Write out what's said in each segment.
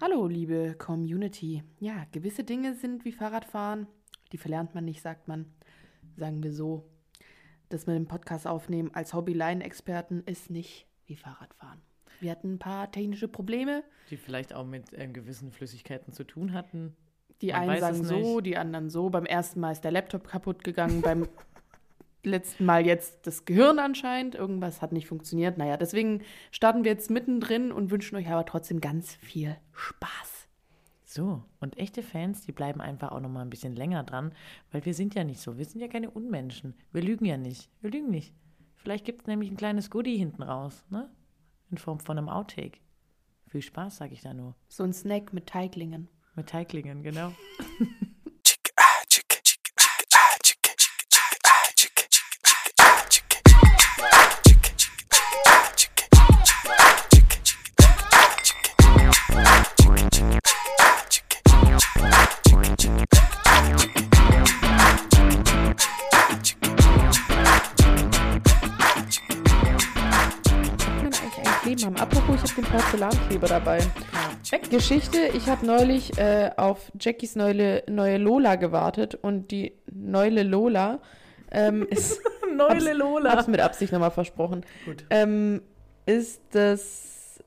Hallo, liebe Community. Ja, gewisse Dinge sind wie Fahrradfahren. Die verlernt man nicht, sagt man. Sagen wir so. Das mit dem Podcast aufnehmen als Hobby-Line-Experten ist nicht wie Fahrradfahren. Wir hatten ein paar technische Probleme. Die vielleicht auch mit ähm, gewissen Flüssigkeiten zu tun hatten. Die Man einen sagen so, die anderen so. Beim ersten Mal ist der Laptop kaputt gegangen, beim letzten Mal jetzt das Gehirn anscheinend. Irgendwas hat nicht funktioniert. Naja, deswegen starten wir jetzt mittendrin und wünschen euch aber trotzdem ganz viel Spaß. So, und echte Fans, die bleiben einfach auch noch mal ein bisschen länger dran, weil wir sind ja nicht so. Wir sind ja keine Unmenschen. Wir lügen ja nicht. Wir lügen nicht. Vielleicht gibt es nämlich ein kleines Goodie hinten raus, ne? In Form von einem Outtake. Viel Spaß, sage ich da nur. So ein Snack mit Teiglingen. Mit Teiglingen, genau. Apropos, ich habe den Porzellankleber dabei. Geschichte, ich habe neulich äh, auf Jackies neue, neue Lola gewartet und die neue Lola ähm, ist, Neule Lola. hab's mit Absicht nochmal versprochen, Gut. ähm, ist das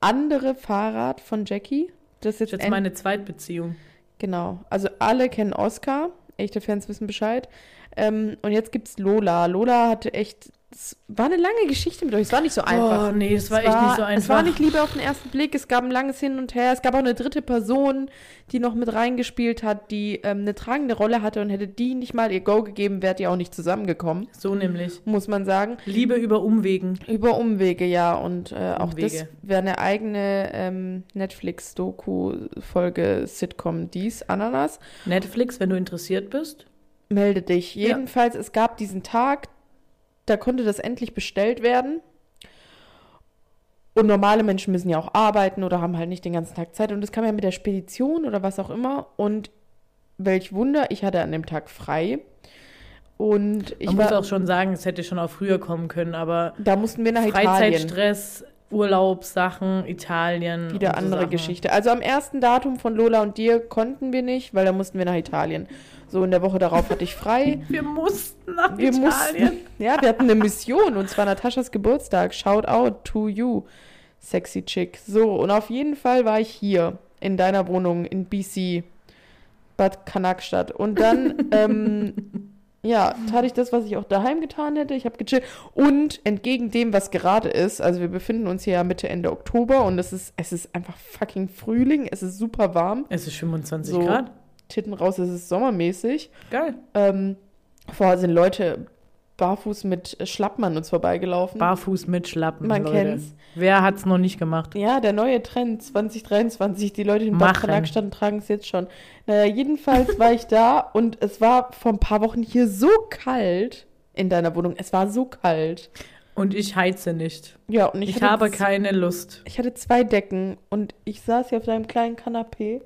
andere Fahrrad von Jackie. Das jetzt, ist jetzt end- meine Zweitbeziehung. Genau. Also alle kennen Oscar. Echte Fans wissen Bescheid. Ähm, und jetzt gibt's Lola. Lola hatte echt. Es war eine lange Geschichte mit euch. Es war nicht so einfach. Oh, nee, es war Es echt nicht so Es war einfach. nicht Liebe auf den ersten Blick. Es gab ein langes Hin und Her. Es gab auch eine dritte Person, die noch mit reingespielt hat, die ähm, eine tragende Rolle hatte und hätte die nicht mal ihr Go gegeben, wärt ihr auch nicht zusammengekommen, So nämlich. muss man sagen. Liebe über Umwegen. Über Umwege, ja. Und äh, auch das Umwege. wäre eine eigene ähm, Netflix-Doku-Folge Sitcom Dies, Ananas. Netflix, wenn du interessiert bist. Melde dich. Ja. Jedenfalls, es gab diesen Tag, da konnte das endlich bestellt werden. Und normale Menschen müssen ja auch arbeiten oder haben halt nicht den ganzen Tag Zeit. Und das kam ja mit der Spedition oder was auch immer. Und welch Wunder, ich hatte an dem Tag frei. Und ich Man muss auch schon sagen, es hätte schon auch früher kommen können, aber da mussten wir nach Italien. Freizeitstress, Urlaubssachen, Italien. Wieder so andere Sachen. Geschichte. Also am ersten Datum von Lola und dir konnten wir nicht, weil da mussten wir nach Italien. So in der Woche darauf hatte ich frei. Wir mussten nach Wir Italien. mussten, ja, wir hatten eine Mission und zwar Nataschas Geburtstag. Shout out to you, sexy chick. So, und auf jeden Fall war ich hier in deiner Wohnung in BC, Bad Kanakstadt. Und dann, ähm, ja, tat ich das, was ich auch daheim getan hätte. Ich habe gechillt. Und entgegen dem, was gerade ist, also wir befinden uns hier ja Mitte, Ende Oktober und es ist, es ist einfach fucking Frühling. Es ist super warm. Es ist 25 So. Grad. Titten raus, es ist sommermäßig. Geil. Ähm, vorher sind Leute barfuß mit Schlappen an uns vorbeigelaufen. Barfuß mit Schlappen. Man Leute. kennt's. Wer hat's noch nicht gemacht? ja, der neue Trend 2023. Die Leute in Machen. Bad Kanakstadt tragen es jetzt schon. Naja, jedenfalls war ich da und es war vor ein paar Wochen hier so kalt in deiner Wohnung. Es war so kalt. Und ich heize nicht. Ja, und ich, Ich, habe keine Lust. Ich hatte zwei Decken und ich saß hier auf deinem kleinen Kanapee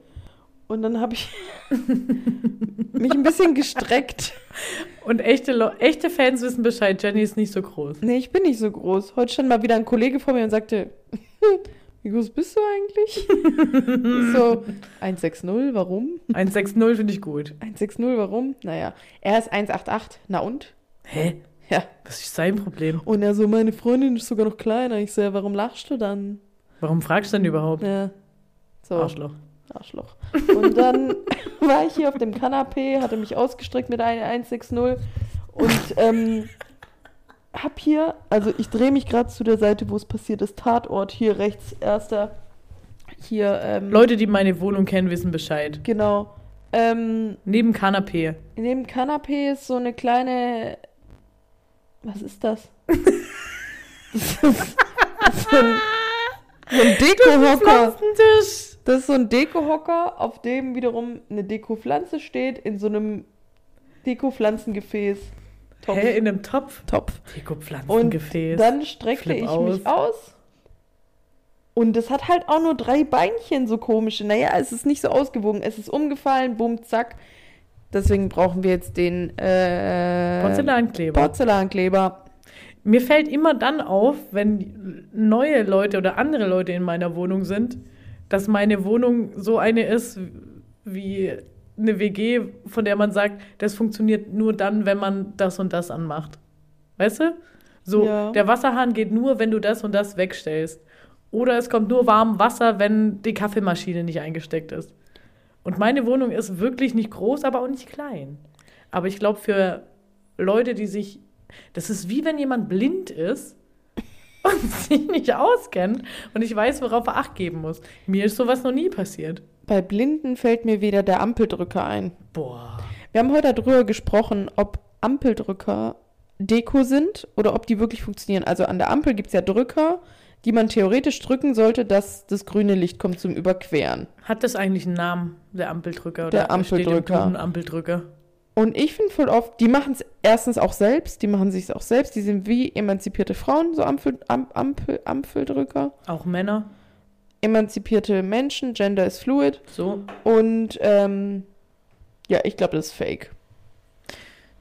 und dann habe ich mich ein bisschen gestreckt. Und echte, echte Fans wissen Bescheid. Jenny ist nicht so groß. Nee, ich bin nicht so groß. Heute stand mal wieder ein Kollege vor mir und sagte, wie groß bist du eigentlich? Ich so, 160, warum? 160 finde ich gut. 160, warum? Naja, er ist 188, na und? Hä? Ja. Was ist sein Problem? Und er so, meine Freundin ist sogar noch kleiner. Ich so, ja, warum lachst du dann? Warum fragst du denn überhaupt? Ja. So, Arschloch. Arschloch. Und dann war ich hier auf dem Kanapee, hatte mich ausgestreckt mit einer 160 und ähm, hab hier, also ich drehe mich gerade zu der Seite, wo es passiert ist, Tatort, hier rechts, erster, hier, ähm, Leute, die meine Wohnung kennen, wissen Bescheid. genau. Ähm, Neben Kanapee. neben Kanapee ist so eine kleine, was ist das? das ist, das ist so ein, so ein Dekohocker. Pflanzentisch. Das ist so ein Dekohocker, auf dem wiederum eine Dekopflanze steht, in so einem Dekopflanzengefäß. Topf. Hä, in einem Topf? Topf. Und Deko-Pflanzengefäß. dann streckte Flip ich aus. mich aus. Und das hat halt auch nur drei Beinchen, so komische. Naja, es ist nicht so ausgewogen. Es ist umgefallen, bumm, zack. Deswegen brauchen wir jetzt den äh, Porzellankleber. Porzellankleber. Mir fällt immer dann auf, wenn neue Leute oder andere Leute in meiner Wohnung sind, dass meine Wohnung so eine ist wie eine WG, von der man sagt, das funktioniert nur dann, wenn man das und das anmacht. Weißt du? So, Ja. der Wasserhahn geht nur, wenn du das und das wegstellst. Oder es kommt nur warm Wasser, wenn die Kaffeemaschine nicht eingesteckt ist. Und meine Wohnung ist wirklich nicht groß, aber auch nicht klein. Aber ich glaube, für Leute, die sich. Das ist wie wenn jemand blind ist und sich nicht auskennt und ich weiß, worauf er Acht geben muss. Mir ist sowas noch nie passiert. Bei Blinden fällt mir wieder der Ampeldrücker ein. Boah. Wir haben heute darüber gesprochen, ob Ampeldrücker Deko sind oder ob die wirklich funktionieren. Also an der Ampel gibt es ja Drücker, die man theoretisch drücken sollte, dass das grüne Licht kommt zum Überqueren. Hat das eigentlich einen Namen, der Ampeldrücker? Der Oder im Ampeldrücker. Duden Ampeldrücker. Und ich finde voll oft, die machen es erstens auch selbst, die machen sich auch selbst, die sind wie emanzipierte Frauen, so Ampel, Am, Ampel, Ampeldrücker. Auch Männer. Emanzipierte Menschen, Gender ist fluid. So. Und ähm, ja, ich glaube, das ist fake.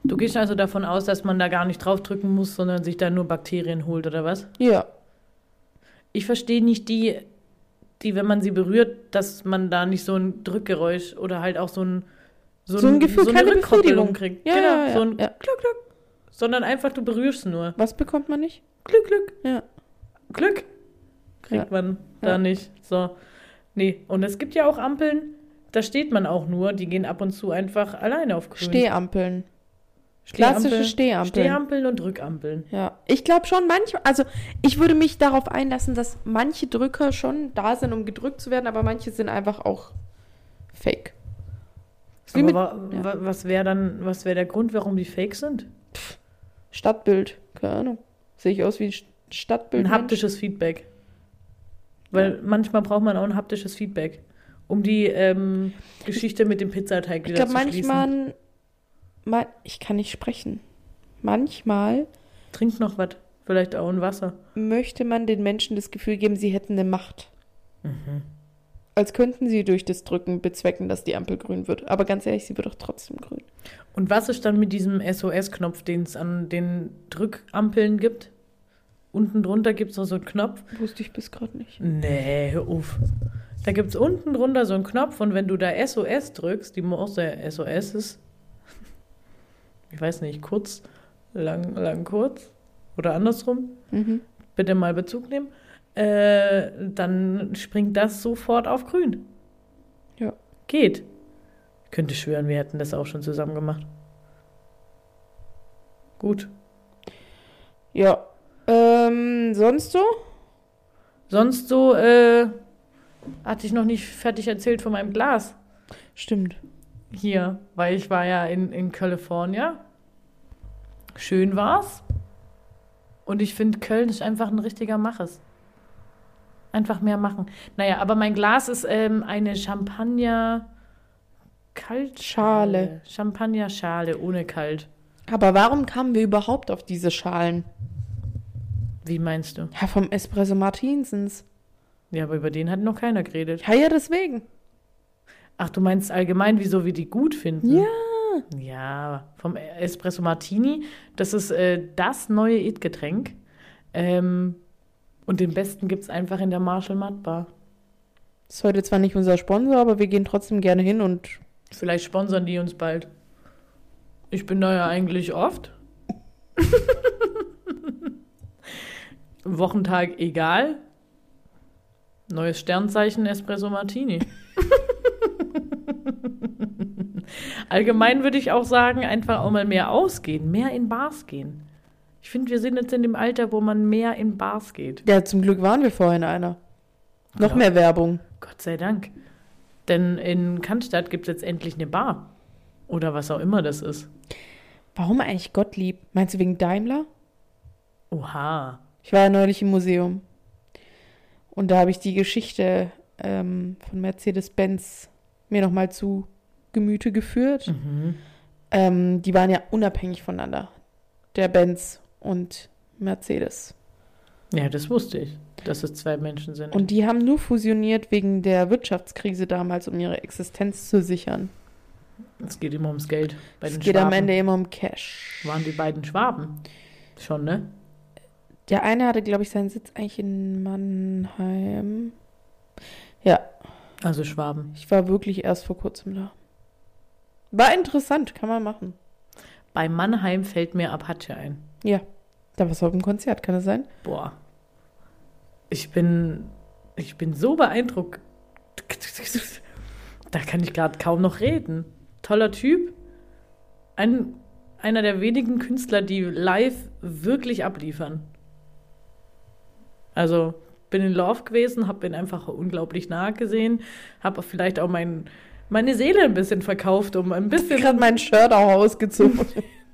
Du gehst also davon aus, dass man da gar nicht draufdrücken muss, sondern sich da nur Bakterien holt, oder was? Ja, Ich verstehe nicht die, die, wenn man sie berührt, dass man da nicht so ein Drückgeräusch oder halt auch so ein So ein Gefühl, so eine keine Befriedigung. kriegt. Ja, genau, ja, ja, so ein ja. Glück, Glück. Sondern einfach, du berührst nur. was bekommt man nicht? Glück, Glück. Ja. Glück kriegt man da nicht. So. Nee. Und es gibt ja auch Ampeln, da steht man auch nur, die gehen ab und zu einfach alleine auf grün. Stehampeln. Stehampel- Klassische Stehampeln. Stehampeln und Rückampeln. Ja, ich glaube schon manchmal, also ich würde mich darauf einlassen, dass manche Drücker schon da sind, um gedrückt zu werden, aber manche sind einfach auch fake. Wie Aber mit wa ja. wa was wäre dann, was wäre der Grund, warum die fake sind? Stadtbild, keine Ahnung. Sehe ich aus wie ein St- Stadtbild? Ein haptisches Feedback. Weil manchmal braucht man auch ein haptisches Feedback, um die ähm, Geschichte mit dem Pizzateig Ich wieder glaube zu schließen. manchmal, man, ich kann nicht sprechen. Manchmal Trink noch was, vielleicht auch ein Wasser. möchte man den Menschen das Gefühl geben, sie hätten eine Macht. Mhm. Als könnten sie durch das Drücken bezwecken, dass die Ampel grün wird. Aber ganz ehrlich, sie wird doch trotzdem grün. Und was ist dann mit diesem SOS-Knopf, den es an den Drückampeln gibt? Unten drunter gibt es noch so einen Knopf. Wusste ich bis gerade nicht. Nee, hör auf. Da gibt es unten drunter so einen Knopf und wenn du da SOS drückst, die Morse SOS ist, ich weiß nicht, kurz, lang, lang, kurz oder andersrum, Mhm. bitte mal Bezug nehmen, äh, dann springt das sofort auf grün. Ja. Geht. Ich könnte schwören, wir hätten das auch schon zusammen gemacht. Gut. Ja. Ähm, sonst so? Sonst so, äh, hatte ich noch nicht fertig erzählt von meinem Glas. Stimmt. hier, weil ich war ja in, in California. Schön war's. Und ich finde, Köln ist einfach ein richtiger Maches. Einfach mehr machen. Naja, aber mein Glas ist ähm, eine Champagner Kaltschale. Champagner-Schale ohne Kalt. Aber warum kamen wir überhaupt auf diese Schalen? Wie meinst du? Ja, vom Espresso Martinsens. Ja, aber über den hat noch keiner geredet. Ja, ja, deswegen. Ach, du meinst allgemein, wieso wir die gut finden? Ja. Ja, vom Espresso Martini. Das ist äh, das neue It-Getränk. Ähm, und den besten gibt es einfach in der Marshall Matt Bar. Ist heute zwar nicht unser Sponsor, aber wir gehen trotzdem gerne hin und Vielleicht sponsern die uns bald. Ich bin da ja eigentlich oft. Wochentag egal. Neues Sternzeichen Espresso Martini. Allgemein würde ich auch sagen, einfach auch mal mehr ausgehen, mehr in Bars gehen. Ich finde, wir sind jetzt in dem Alter, wo man mehr in Bars geht. ja, zum Glück waren wir vorhin einer. Noch Ja. mehr Werbung. Gott sei Dank. Denn in Cannstatt gibt es jetzt endlich eine Bar. Oder was auch immer das ist. Warum eigentlich Gottlieb? Meinst du wegen Daimler? Oha. Ich war ja neulich im Museum. Und da habe ich die Geschichte ähm, von Mercedes-Benz mir nochmal zu Gemüte geführt. Mhm. Ähm, die waren ja unabhängig voneinander. Der Benz und Mercedes. Ja, das wusste ich, dass es zwei Menschen sind. Und die haben nur fusioniert wegen der Wirtschaftskrise damals, um ihre Existenz zu sichern. es geht immer ums Geld. Bei Es geht Schwaben. am Ende immer um Cash. Waren die beiden Schwaben? Schon, ne? Der eine hatte, glaube ich, seinen Sitz eigentlich in Mannheim. Ja, Also Schwaben. Ich war wirklich erst vor kurzem da. War interessant, kann man machen. Bei Mannheim fällt mir Apache ein. Ja. Da warst du auf dem Konzert, kann das sein? Boah. Ich bin, ich bin so beeindruckt. Da kann ich gerade kaum noch reden. Toller Typ. Ein, einer der wenigen Künstler, die live wirklich abliefern. Also bin in Love gewesen, habe ihn einfach unglaublich nah gesehen, habe vielleicht auch mein, meine Seele ein bisschen verkauft, um ein Ich bisschen. gerade mein Shirt auch ausgezogen.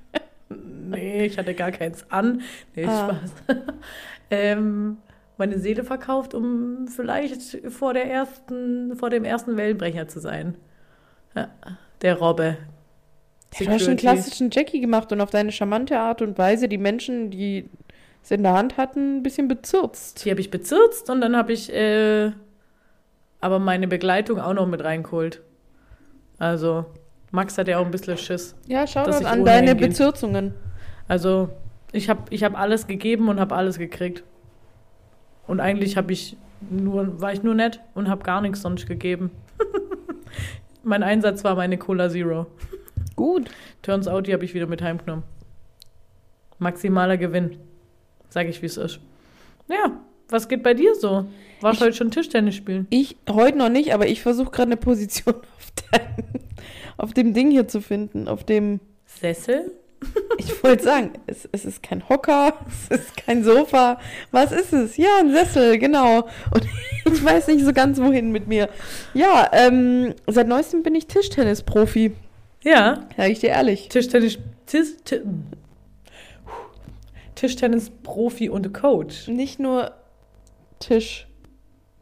Nee, ich hatte gar keins an. Nee, Ah. Spaß. ähm, meine Seele verkauft, um vielleicht vor der ersten, vor dem ersten Wellenbrecher zu sein. Ja, der Robbe. Du hast schon einen klassischen Jackie gemacht und auf deine charmante Art und Weise die Menschen, die es in der Hand hatten, ein bisschen bezirzt. Die habe ich bezirzt und dann habe ich äh, aber meine Begleitung auch noch mit reingeholt. Also, Max hat ja auch ein bisschen Schiss. Ja, schau ich an deine hingehen. Bezirzungen. Also, ich habe ich hab alles gegeben und habe alles gekriegt. Und eigentlich habe ich nur, war ich nur nett und habe gar nichts sonst gegeben. mein Einsatz war meine Cola Zero. Gut. Turns out, die habe ich wieder mit heimgenommen. Maximaler Gewinn. Sag ich, wie es ist. Ja, was geht bei dir so? Warst du heute schon Tischtennis spielen? Ich heute noch nicht, aber ich versuche gerade eine Position auf, deinem, auf dem Ding hier zu finden. Auf dem, Sessel? Ich wollte sagen, es, es ist kein Hocker, es ist kein Sofa. Was ist es? Ja, ein Sessel, genau. Und ich weiß nicht so ganz, wohin mit mir. Ja, ähm, seit neuestem bin ich Tischtennis-Profi. Ja, Sag ich dir ehrlich. Tischtennis. Tis, ti, Tischtennis-Profi und Coach. Nicht nur Tisch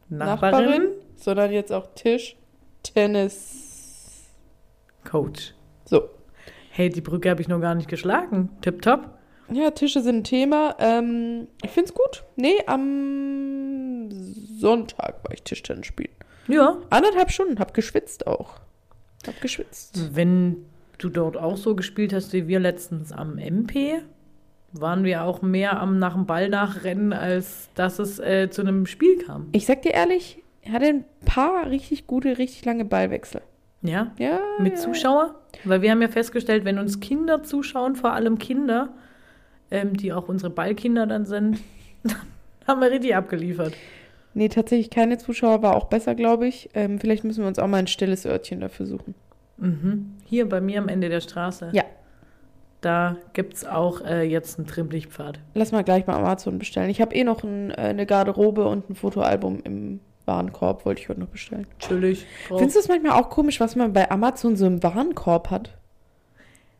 Nachbarin, Nachbarin, sondern jetzt auch Tisch, Tennis. Coach. So. Hey, die Brücke habe ich noch gar nicht geschlagen. Tipptopp. Ja, Tische sind ein Thema. Ähm, ich find's gut. Nee, am Sonntag war ich Tischtennis spielen. Ja. Anderthalb Stunden, hab geschwitzt auch. Hab geschwitzt. Wenn du dort auch so gespielt hast wie wir letztens am MP, waren wir auch mehr am nach dem Ball nachrennen, als dass es äh, zu einem Spiel kam. Ich sag dir ehrlich, er hatte ein paar richtig gute, richtig lange Ballwechsel. Ja? Ja. Mit ja. Zuschauer? Weil wir haben ja festgestellt, wenn uns Kinder zuschauen, vor allem Kinder, ähm, die auch unsere Ballkinder dann sind, dann haben wir richtig abgeliefert. Nee, tatsächlich keine Zuschauer war auch besser, glaube ich. Ähm, vielleicht müssen wir uns auch mal ein stilles Örtchen dafür suchen. Mhm. Hier bei mir am Ende der Straße. Ja. Da gibt es auch äh, jetzt einen Trimblichtpfad. Lass mal gleich mal Amazon bestellen. Ich habe eh noch ein, äh, eine Garderobe und ein Fotoalbum im Warenkorb, wollte ich heute noch bestellen. Chillig. drauf. Findest du es manchmal auch komisch, was man bei Amazon so im Warenkorb hat?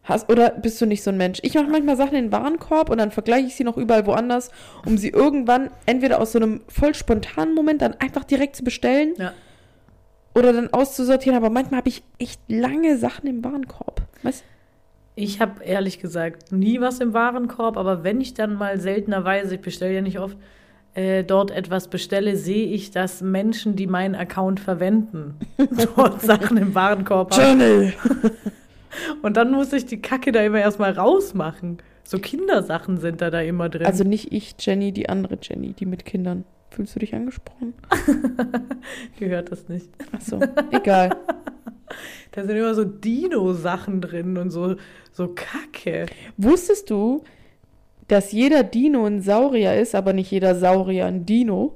Hast, oder bist du nicht so ein Mensch? Ich mache manchmal Sachen in den Warenkorb und dann vergleiche ich sie noch überall woanders, um sie irgendwann entweder aus so einem voll spontanen Moment dann einfach direkt zu bestellen Ja. oder dann auszusortieren. Aber manchmal habe ich echt lange Sachen im Warenkorb. Weißt Ich habe ehrlich gesagt nie was im Warenkorb, aber wenn ich dann mal seltenerweise, ich bestelle ja nicht oft, äh, dort etwas bestelle, sehe ich, dass Menschen, die meinen Account verwenden, dort Sachen im Warenkorb haben. Und dann muss ich die Kacke da immer erstmal rausmachen. So Kindersachen sind da da immer drin. Also nicht ich, Jenny, die andere Jenny, die mit Kindern. Fühlst du dich angesprochen? gehört das nicht. Ach so, egal. Da sind immer so Dino-Sachen drin und so, so Kacke. Wusstest du, dass jeder Dino ein Saurier ist, aber nicht jeder Saurier ein Dino?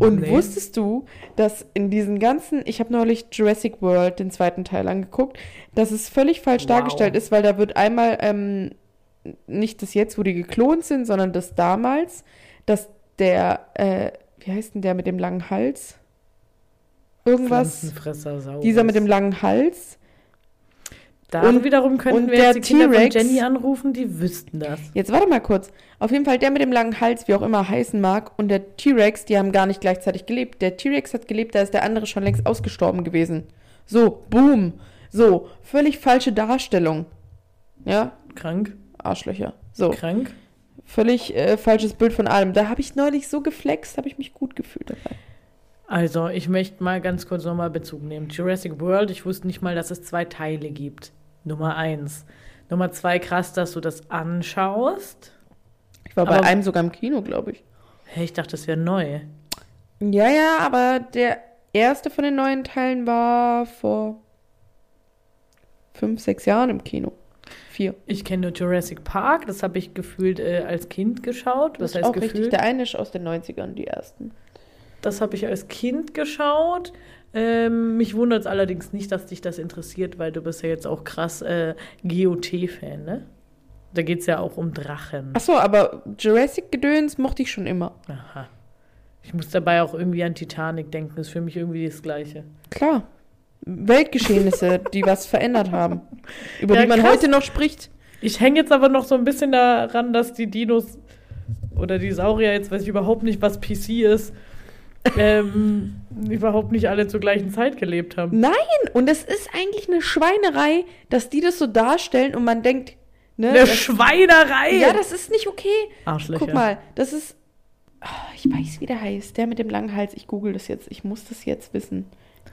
Und Nee. wusstest du, dass in diesen ganzen, ich habe neulich Jurassic World, den zweiten Teil, angeguckt, dass es völlig falsch Wow. dargestellt ist, weil da wird einmal ähm, nicht das jetzt, wo die geklont sind, sondern das damals, dass der, äh, wie heißt denn der mit dem langen Hals? Irgendwas. Dieser mit dem langen Hals. Da Und- wiederum könnten und wir jetzt die Kinder von Jenny anrufen, die wüssten das. Jetzt warte mal kurz. Auf jeden Fall der mit dem langen Hals, wie auch immer heißen mag, und der T-Rex, die haben gar nicht gleichzeitig gelebt. Der T-Rex hat gelebt, da ist der andere schon längst ausgestorben gewesen. So, boom. So, völlig falsche Darstellung. Ja, Krank, Arschlöcher. So, krank. völlig äh, falsches Bild von allem. Da habe ich neulich so geflext, habe ich mich gut gefühlt dabei. Also, ich möchte mal ganz kurz nochmal Bezug nehmen. Jurassic World, ich wusste nicht mal, dass es zwei Teile gibt. Nummer eins. Nummer zwei, krass, dass du das anschaust. Ich war bei Aber- einem sogar im Kino, glaube ich. Hey, ich dachte, das wäre neu. Ja, ja, aber der, erste von den neuen Teilen war vor fünf, sechs Jahren im Kino. Vier. Ich kenne nur Jurassic Park, das habe ich gefühlt äh, als Kind geschaut. Das ist heißt auch richtig. gefühlt? Der eine ist aus den 90ern, die ersten. Das habe ich als Kind geschaut. Ähm, mich wundert es allerdings nicht, dass dich das interessiert, weil du bist ja jetzt auch krass äh, GOT-Fan, ne? Da geht es ja auch um Drachen. Achso, aber Jurassic-Gedöns mochte ich schon immer. Aha. Ich muss dabei auch irgendwie an Titanic denken. Das ist für mich irgendwie das Gleiche. Klar. Weltgeschehnisse, die was verändert haben. Über Ja, die man krass. heute noch spricht. Ich hänge jetzt aber noch so ein bisschen daran, dass die Dinos oder die Saurier, jetzt weiß ich überhaupt nicht, was PC ist, ähm, überhaupt nicht alle zur gleichen Zeit gelebt haben. Nein, und es ist eigentlich eine Schweinerei, dass die das so darstellen und man denkt, ne? Eine das, Schweinerei! ja, das ist nicht okay. Arschlöcher. Guck mal, das ist. Ah, ich weiß, wie der heißt. Der mit dem langen Hals. Ich google das jetzt. Ich muss das jetzt wissen.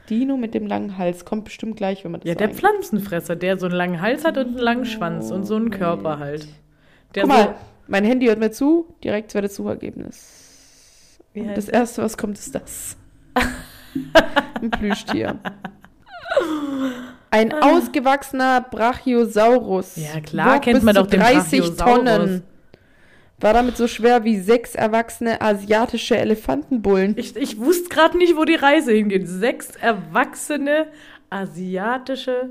Dino mit dem langen Hals. Kommt bestimmt gleich, wenn man das Ja, so der eingibt. Pflanzenfresser, der so einen langen Hals hat und einen langen Schwanz und so einen Körper halt. Der Guck mal, mein Handy hört mir zu. Direkt wäre das Suchergebnis. Wie heißt das erste, was kommt, ist das. Ein Plüschtier. Ein ausgewachsener Brachiosaurus. Ja, klar, Wog kennt man doch den 30 Brachiosaurus. Tonnen. War damit so schwer wie sechs erwachsene asiatische Elefantenbullen. Ich, ich wusste gerade nicht, wo die Reise hingeht. Sechs erwachsene asiatische.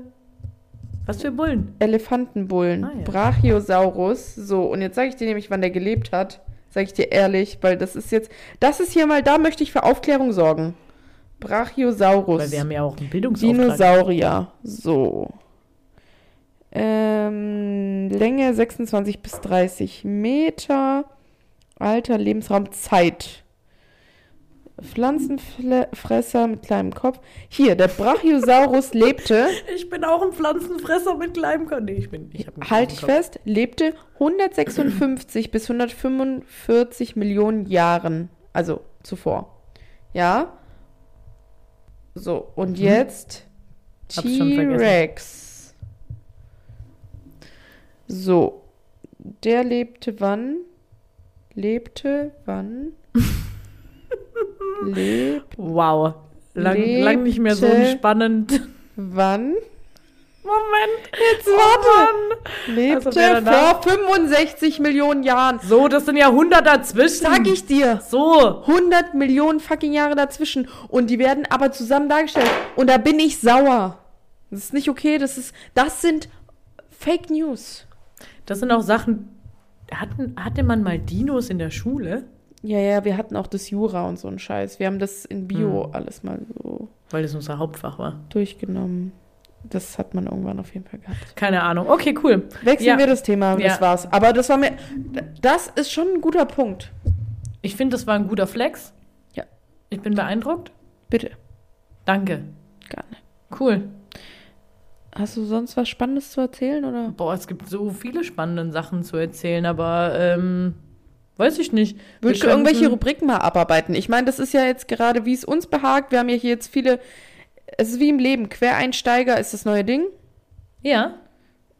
Was für Bullen? Elefantenbullen. Ah, ja. Brachiosaurus. So, und jetzt sage ich dir nämlich, wann der gelebt hat. Sage ich dir ehrlich, weil das ist jetzt. Das ist hier mal, da möchte ich für Aufklärung sorgen. Brachiosaurus. Weil wir haben ja auch einen Bildungsauftrag. Dinosaurier. So. Ähm, Länge 26 bis 30 Meter. Alter, Lebensraum, Zeit. Pflanzenfresser mit kleinem Kopf. Hier, der Brachiosaurus lebte, Ich bin auch ein Pflanzenfresser mit kleinem Körper. Nee, ich bin. Ich halt ich Kopf. fest, lebte 156 bis 145 Millionen Jahren. Also zuvor. Ja. So, und jetzt Mhm. Vergessen. T-Rex. So. Der lebte wann? Lebte wann? Lebt Wow. Lang, lang nicht mehr so spannend. wann? Moment. Jetzt warte. Lebte Also vor 65 Millionen Jahren. So, das sind ja 100 dazwischen. Sag ich dir. So. 100 Millionen fucking Jahre dazwischen. Und die werden aber zusammen dargestellt. Und da bin ich sauer. Das ist nicht okay. Das ist, das sind Fake News. Das sind auch Sachen. Hatten, hatte man mal Dinos in der Schule? Ja, ja, wir hatten auch das Jura und so einen Scheiß. Wir haben das in Bio Hm. alles mal so Weil das unser Hauptfach war. durchgenommen. Das hat man irgendwann auf jeden Fall gehabt. Keine Ahnung. Okay, cool. Wechseln Ja. wir das Thema, das Ja. war's. Aber das war mir, das ist schon ein guter Punkt. Ich finde, das war ein guter Flex. Ja. Ich bin beeindruckt. Bitte, Danke. gerne. Cool. Hast du sonst was Spannendes zu erzählen oder? Boah, es gibt so viele spannende Sachen zu erzählen, aber ähm, weiß ich nicht. Willst du irgendwelche Rubriken mal abarbeiten? Ich meine, das ist ja jetzt gerade, wie es uns behagt. Wir haben ja hier jetzt viele, es ist wie im Leben. Quereinsteiger ist das neue Ding. Ja.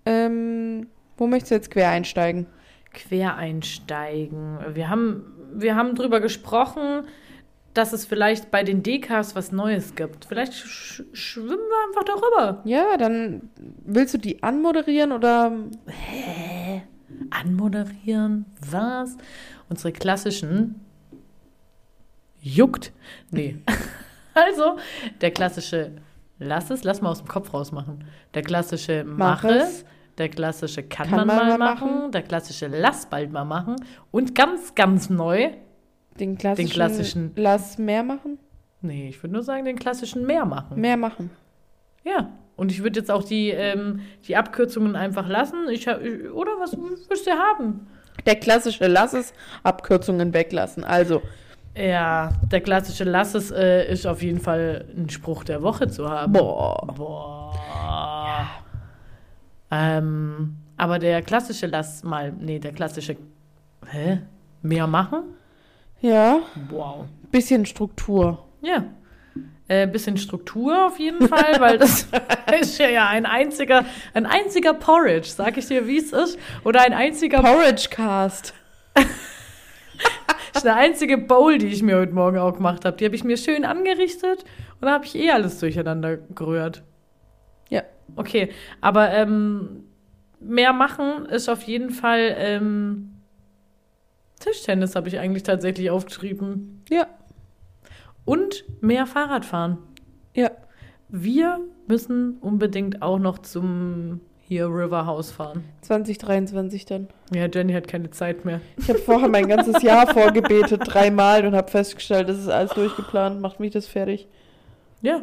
Ähm, wo möchtest du jetzt quer einsteigen? Quereinsteigen. Wir haben, wir haben drüber gesprochen, dass es vielleicht bei den Dekas was Neues gibt. Vielleicht sch schwimmen wir einfach darüber. Ja, dann willst du die anmoderieren oder Hä? Anmoderieren? Was? Unsere klassischen juckt. Nee. also, der klassische Lass es, lass mal aus dem Kopf rausmachen. Der klassische Mach, Mach es. es. Der klassische kann, Kann man, man mal machen. machen. Der klassische Lass bald mal machen. Und ganz, ganz neu. den klassischen, klassischen- Lass mehr machen? Nee, ich würde nur sagen, den klassischen mehr machen. Mehr machen. Ja. Und ich würde jetzt auch die, ähm, die Abkürzungen einfach lassen. Ich, ich, oder was würdest du haben? Der klassische Lass es, Abkürzungen weglassen. Also, Ja, der klassische Lass es äh, ist auf jeden Fall ein Spruch der Woche zu haben. boah. Boah. Ähm, aber der klassische Lass mal, nee, der klassische, hä? Mehr machen? Ja, Wow. bisschen Struktur. Ja. Äh, bisschen Struktur auf jeden Fall, weil das ist ja, ja ein einziger, ein einziger Porridge, sag ich dir, wie es ist. Oder ein einziger Porridge Cast. Das ist eine einzige Bowl, die ich mir heute Morgen auch gemacht habe. Die habe ich mir schön angerichtet und da habe ich eh alles durcheinander gerührt. Ja. Okay, aber ähm, mehr machen ist auf jeden Fall ähm, Tischtennis habe ich eigentlich tatsächlich aufgeschrieben. Ja. Und mehr Fahrrad fahren. Ja. Wir müssen unbedingt auch noch zum hier River House fahren. 2023 dann. Ja, Jenny hat keine Zeit mehr. Ich habe vorher mein ganzes Jahr vorgebetet, dreimal und habe festgestellt, das ist alles durchgeplant. Macht mich das fertig. Ja.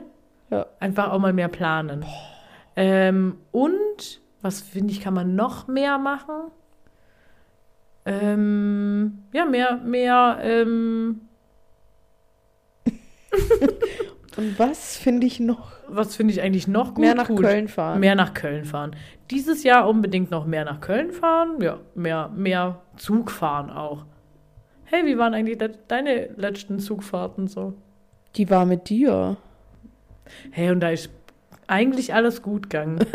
Ja. Einfach auch mal mehr planen. Ähm, und was finde ich, kann man noch mehr machen? Ähm, ja, mehr, mehr, ähm, Und was finde ich noch? was finde ich eigentlich noch gut? Mehr nach gut. Köln fahren. Mehr nach Köln fahren. Dieses Jahr unbedingt noch mehr nach Köln fahren. Ja, mehr, mehr Zug fahren auch. Hey, wie waren eigentlich de deine letzten Zugfahrten so? Die war mit dir. Hey, und da ist eigentlich alles gut gegangen.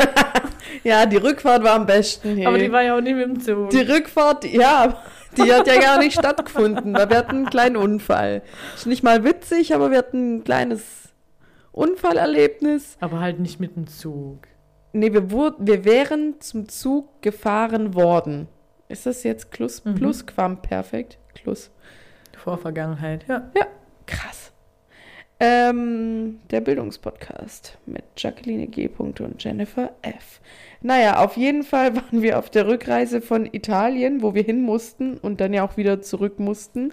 Ja, die Rückfahrt war am besten. Hey. Aber die war ja auch nicht mit dem Zug. Die Rückfahrt, ja, die hat ja gar nicht stattgefunden, weil wir hatten einen kleinen Unfall. Ist nicht mal witzig, aber wir hatten ein kleines Unfallerlebnis. Aber halt nicht mit dem Zug. Nee, wir, wurden, wir wären zum Zug gefahren worden. Ist das jetzt Klus, Mhm. Plusquamperfekt? Klus. Vor Vergangenheit, ja. Krass. Ähm, der Bildungspodcast mit Jacqueline G. und Jennifer F. Naja, auf jeden Fall waren wir auf der Rückreise von Italien, wo wir hin mussten und dann ja auch wieder zurück mussten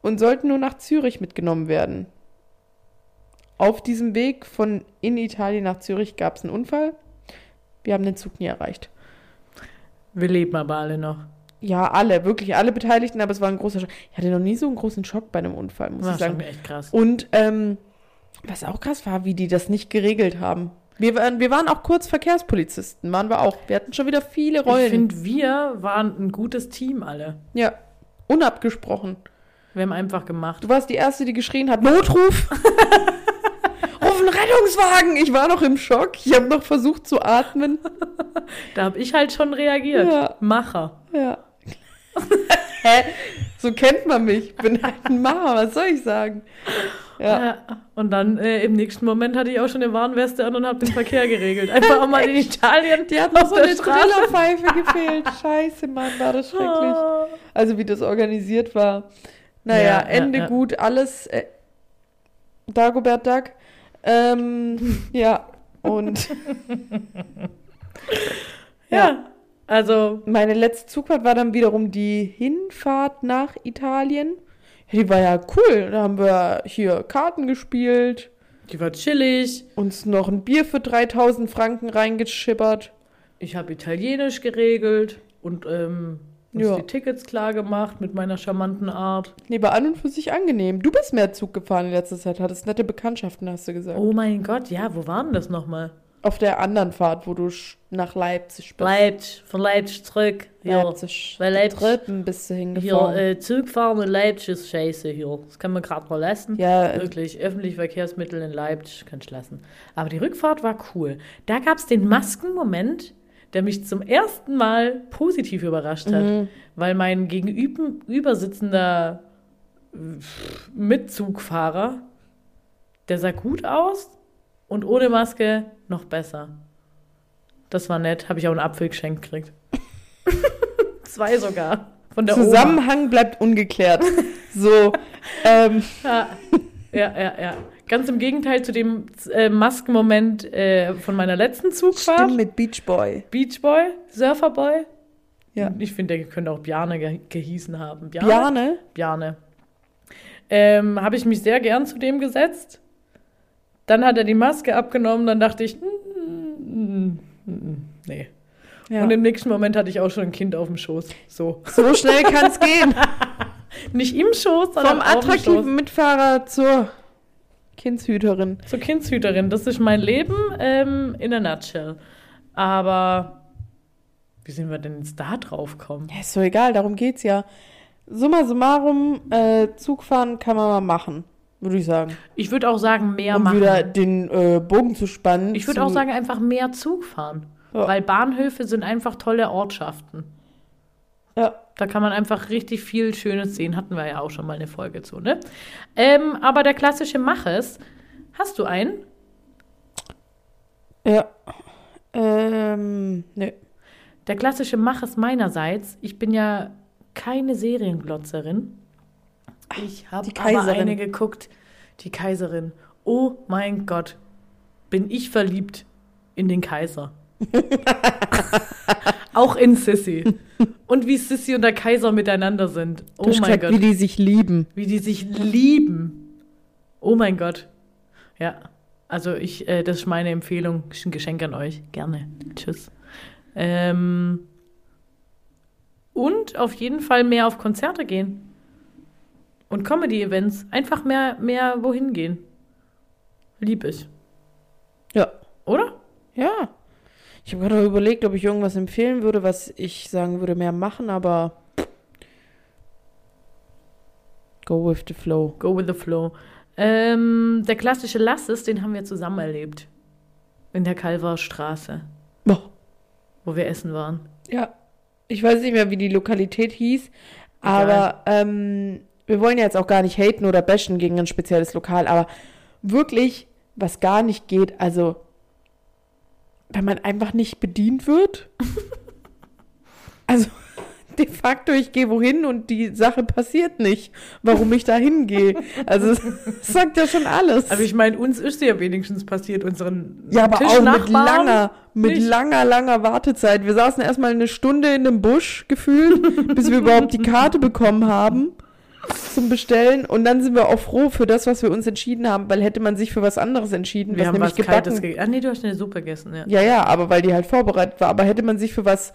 und sollten nur nach Zürich mitgenommen werden. Auf diesem Weg von in Italien nach Zürich gab es einen Unfall. Wir haben den Zug nie erreicht. Wir leben aber alle noch. Ja, alle, wirklich alle Beteiligten, aber es war ein großer Schock. Ich hatte noch nie so einen großen Schock bei einem Unfall, muss War ich sagen. schon echt krass. Und ähm, was auch krass war, wie die das nicht geregelt haben. Wir waren, wir waren auch kurz Verkehrspolizisten, waren wir auch. Wir hatten schon wieder viele Ich Rollen. finde, wir waren ein gutes Team alle. ja, unabgesprochen. Wir haben einfach gemacht. Du warst die Erste, die geschrien hat, Notruf! Ruf einen Rettungswagen! Ich war noch im Schock. Ich habe noch versucht zu atmen. Da habe ich halt schon reagiert. Ja. Macher. Ja. Hä? So kennt man mich. Ich bin halt ein Macher, was soll ich sagen? Ja. Ja. Und dann äh, im nächsten Moment hatte ich auch schon eine Warnweste an und habe den Verkehr geregelt. Einfach auch mal in Italien. Die hat noch so eine. Trillerpfeife gefehlt. Scheiße, Mann, war das schrecklich. Oh. Also wie das organisiert war. Naja, Ja, ja, Ende ja. gut, alles äh, Dagobert Duck. Ähm, ja, und Ja. Also, meine letzte Zugfahrt war dann wiederum die Hinfahrt nach Italien. Die war ja cool. Da haben wir hier Karten gespielt, die war chillig. uns noch ein Bier für 3000 Franken reingeschippert. Ich habe Italienisch geregelt und ähm, uns Ja. die Tickets klar gemacht mit meiner charmanten Art. Nee, war an und für sich angenehm. Du bist mehr Zug gefahren in letzter Zeit, hattest nette Bekanntschaften, hast du gesagt. Oh mein Gott, ja, wo waren das nochmal? Auf der anderen Fahrt, wo du nach Leipzig bist. Leipzig, von Leipzig zurück. Hier, Leipzig. Bei Leipzig. Dritten bist du hier hingefahren. äh, Zug fahren in Leipzig ist scheiße hier. Das kann man gerade mal lassen. ja, äh, Wirklich, öffentliche Verkehrsmittel in Leipzig kann ich lassen. Aber die Rückfahrt war cool. Da gab es den Maskenmoment, der mich zum ersten Mal positiv überrascht hat. mhm. Weil mein gegenüber sitzender äh, Mitzugfahrer, der sah gut aus und ohne Maske noch besser. Das war nett, habe ich auch einen Apfel geschenkt gekriegt. Zwei sogar. Von der Oma. Zusammenhang bleibt ungeklärt. so, ähm, Ja, ja, ja, ja. Ganz im Gegenteil zu dem äh, Maskenmoment äh, von meiner letzten Zugfahrt. Stimmt mit Beach Boy. Beachboy, Surferboy. Ja. Ich finde, der könnte auch Bjarne ge gehießen haben. Bjarne? Bjarne? Bjarne. Ähm, Habe ich mich sehr gern zu dem gesetzt. Dann hat er die Maske abgenommen, dann dachte ich, mm, mm, mm, nee. Ja. Und im nächsten Moment hatte ich auch schon ein Kind auf dem Schoß. So. so schnell kann es gehen. Nicht im Schoß, sondern Vom auf dem Schoß. attraktiven Mitfahrer zur Kindshüterin. Zur Kindshüterin. Das ist mein Leben ähm, in a nutshell. Aber wie sind wir denn jetzt da drauf gekommen? Ja, ist so egal, darum geht's ja. Summa summarum, äh, Zugfahren kann man mal machen, würde ich sagen. Ich würde auch sagen, mehr um machen. wieder den äh, Bogen zu spannen. Ich würde auch sagen, einfach mehr Zug fahren. Ja. Weil Bahnhöfe sind einfach tolle Ortschaften. Ja. Da kann man einfach richtig viel Schönes sehen. Hatten wir ja auch schon mal eine Folge zu, ne? Ähm, aber der klassische Maches, hast du einen? Ja. Ähm, ne. Der klassische Maches meinerseits, ich bin ja keine Serienglotzerin. Ich habe die aber Kaiserin. eine geguckt, die Kaiserin. Oh mein Gott, bin ich verliebt in den Kaiser. Auch in Sissy. Und wie Sissy und der Kaiser miteinander sind. Oh Du mein Gott. wie die sich lieben. wie die sich lieben. Oh mein Gott. Ja, also ich, äh, das ist meine Empfehlung, ist ein Geschenk an euch. Gerne. Tschüss. Ähm, und auf jeden Fall mehr auf Konzerte gehen. Und Comedy-Events. Einfach mehr, mehr wohin gehen. Lieb ich. Ja. Oder? Ja. Ich habe gerade überlegt, ob ich irgendwas empfehlen würde, was ich sagen würde, mehr machen, aber. Go with the flow. Go with the flow. Ähm, der klassische Lasses, den haben wir zusammen erlebt. In der Kalverstraße, Boah. wo wir essen waren. Ja. Ich weiß nicht mehr, wie die Lokalität hieß, aber ähm, wir wollen ja jetzt auch gar nicht haten oder bashen gegen ein spezielles Lokal, aber wirklich, was gar nicht geht, also wenn man einfach nicht bedient wird. also de facto, ich gehe wohin und die Sache passiert nicht, warum ich da hingehe. Also das sagt ja schon alles. Aber ich meine, uns ist ja wenigstens passiert, unseren Ja, aber auch mit langer, mit nicht. langer, langer Wartezeit. Wir saßen erstmal eine Stunde in dem Busch gefühlt, bis wir überhaupt die Karte bekommen haben zum Bestellen. Und dann sind wir auch froh für das, was wir uns entschieden haben, weil hätte man sich für was anderes entschieden, Wir was haben nämlich was Kaltes gebacken. gegessen. Ah, nee, du hast eine Suppe gegessen, ja. Ja, ja, aber weil die halt vorbereitet war. Aber hätte man sich für was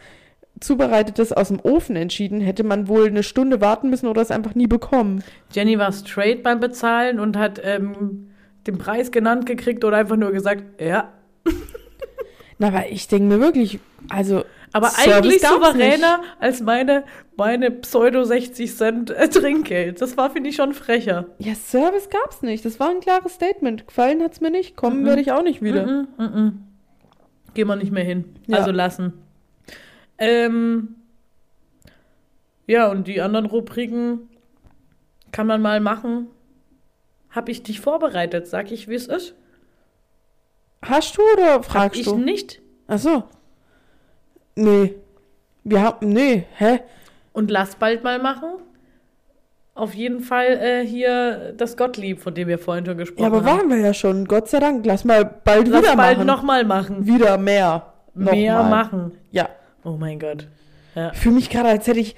Zubereitetes aus dem Ofen entschieden, hätte man wohl eine Stunde warten müssen oder es einfach nie bekommen. Jenny war straight beim Bezahlen und hat ähm, den Preis genannt gekriegt oder einfach nur gesagt, ja. Na, aber ich denke mir wirklich, also. Aber Service eigentlich souveräner als meine, meine Pseudo 60 Cent äh, Trinkgeld. Das war, finde ich, schon frecher. Ja, Service gab's nicht. Das war ein klares Statement. Gefallen hat's mir nicht. Kommen werde ich auch nicht wieder. Mhm, mhm. Gehen wir nicht mehr hin. Ja. Also lassen. Ähm, ja, und die anderen Rubriken kann man mal machen. Hab ich dich vorbereitet? Sag ich, wie es ist? Hast du oder Hab fragst ich du? nicht. Ach so. Nee. Wir haben. Nee, hä? Und lass bald mal machen. Auf jeden Fall äh, hier das Gottlieb, von dem wir vorhin schon gesprochen Ja, aber haben. waren wir ja schon. Gott sei Dank. Lass mal bald Lass wieder bald machen. nochmal machen. Wieder mehr. Mehr Nochmal. machen. Ja. Oh mein Gott. Ja. Ich fühle mich gerade, als hätte ich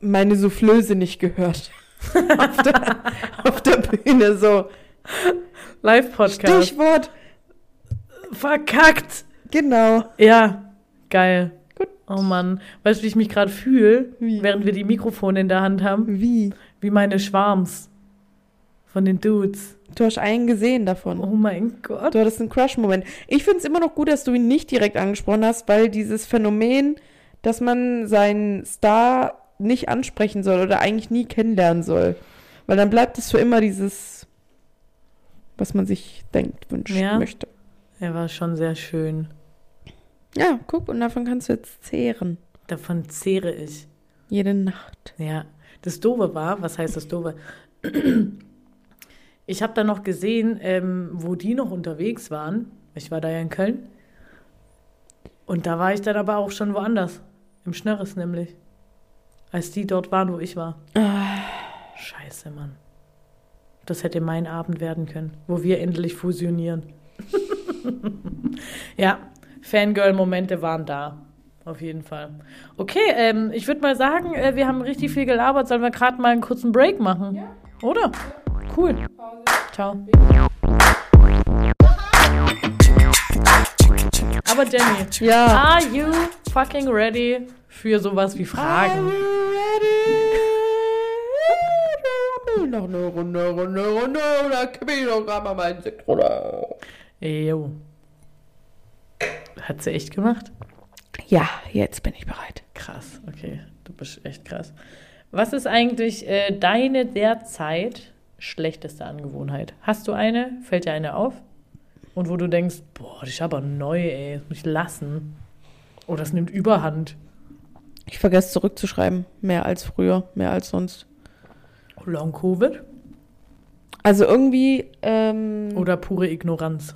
meine Soufflöse nicht gehört. auf, der, auf der Bühne so. Live-Podcast. Stichwort. Verkackt. Genau. Ja, geil. Gut. Oh Mann. Weißt du, wie ich mich gerade fühle, während wir die Mikrofone in der Hand haben? Wie? Wie meine Schwarms von den Dudes. Du hast einen gesehen davon. Oh mein Gott. Du hattest einen Crush-Moment. Ich finde es immer noch gut, dass du ihn nicht direkt angesprochen hast, weil dieses Phänomen, dass man seinen Star nicht ansprechen soll oder eigentlich nie kennenlernen soll. Weil dann bleibt es für immer dieses, was man sich denkt, wünscht, Ja. möchte. Er war schon sehr schön. Ja, guck, und davon kannst du jetzt zehren. Davon zehre ich. Jede Nacht. Ja. Das Doofe war, was heißt das Doofe? Ich habe da noch gesehen, ähm, wo die noch unterwegs waren. Ich war da ja in Köln. Und da war ich dann aber auch schon woanders. Im Schnörres nämlich. Als die dort waren, wo ich war. Scheiße, Mann. Das hätte mein Abend werden können, wo wir endlich fusionieren. ja, Fangirl-Momente waren da. Auf jeden Fall. Okay, ähm, ich würde mal sagen, äh, wir haben richtig viel gelabert. Sollen wir gerade mal einen kurzen Break machen? Ja. Oder? Cool. Ciao. Aber Jenny, Ja. are you fucking ready für sowas wie Fragen? Noch eine Runde, Runde, Runde, oder kippe ich noch gerade mal meinen Sekt runter. Jo. Hat sie echt gemacht? Ja, jetzt bin ich bereit. Krass, okay. Du bist echt krass. Was ist eigentlich äh, deine derzeit schlechteste Angewohnheit? Hast du eine? Fällt dir eine auf? Und wo du denkst, boah, die ist aber neu, ey, das muss ich lassen. Oh, das nimmt Überhand. Ich vergesse zurückzuschreiben. Mehr als früher, mehr als sonst. Long Covid? Also irgendwie. Ähm, Oder pure Ignoranz?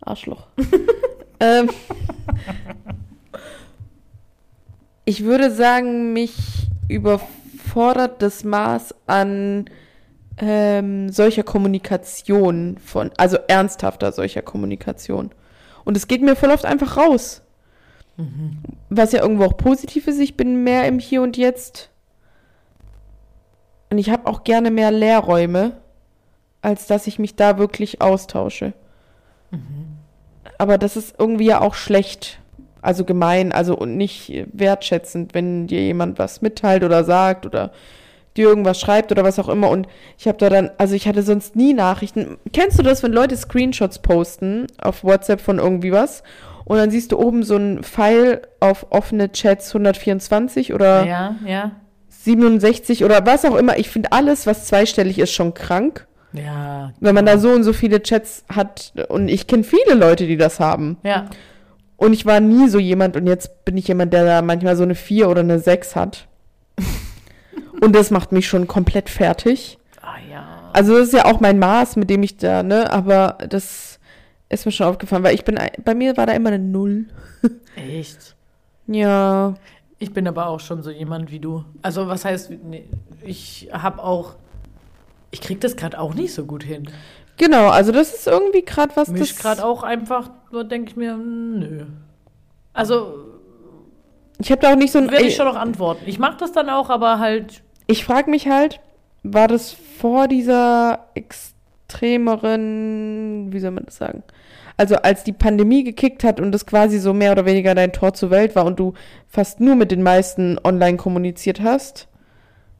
Arschloch. ähm, ich würde sagen, mich überfordert das Maß an ähm, solcher Kommunikation von, also ernsthafter solcher Kommunikation. Und es geht mir voll oft einfach raus. Mhm. Was ja irgendwo auch positiv ist, ich bin mehr im Hier und Jetzt. Und ich habe auch gerne mehr Lehrräume, als dass ich mich da wirklich austausche. Aber das ist irgendwie ja auch schlecht. Also gemein, also und nicht wertschätzend, wenn dir jemand was mitteilt oder sagt oder dir irgendwas schreibt oder was auch immer. Und ich habe da dann, also ich hatte sonst nie Nachrichten. Kennst du das, wenn Leute Screenshots posten auf WhatsApp von irgendwie was? Und dann siehst du oben so ein Pfeil auf offene Chats 124 oder Ja, ja. 67 oder was auch immer. Ich finde alles, was zweistellig ist, schon krank. Ja. Wenn man da so und so viele Chats hat. Und ich kenne viele Leute, die das haben. Ja. Und ich war nie so jemand und jetzt bin ich jemand, der da manchmal so eine 4 oder eine 6 hat. und das macht mich schon komplett fertig. Ah ja. Also das ist ja auch mein Maß, mit dem ich da, ne, aber das ist mir schon aufgefallen, weil ich bin, bei mir war da immer eine Null. Echt? Ja. Ich bin aber auch schon so jemand wie du. Also was heißt, ich habe auch, ich krieg das gerade auch nicht so gut hin. Genau, also das ist irgendwie gerade was, Mich das... gerade auch einfach, denke ich mir, nö. Also Ich habe da auch nicht so ein... werde ich schon noch antworten. Ich mache das dann auch, aber halt, Ich frage mich halt, war das vor dieser extremeren, wie soll man das sagen? Also als die Pandemie gekickt hat und das quasi so mehr oder weniger dein Tor zur Welt war und du fast nur mit den meisten online kommuniziert hast,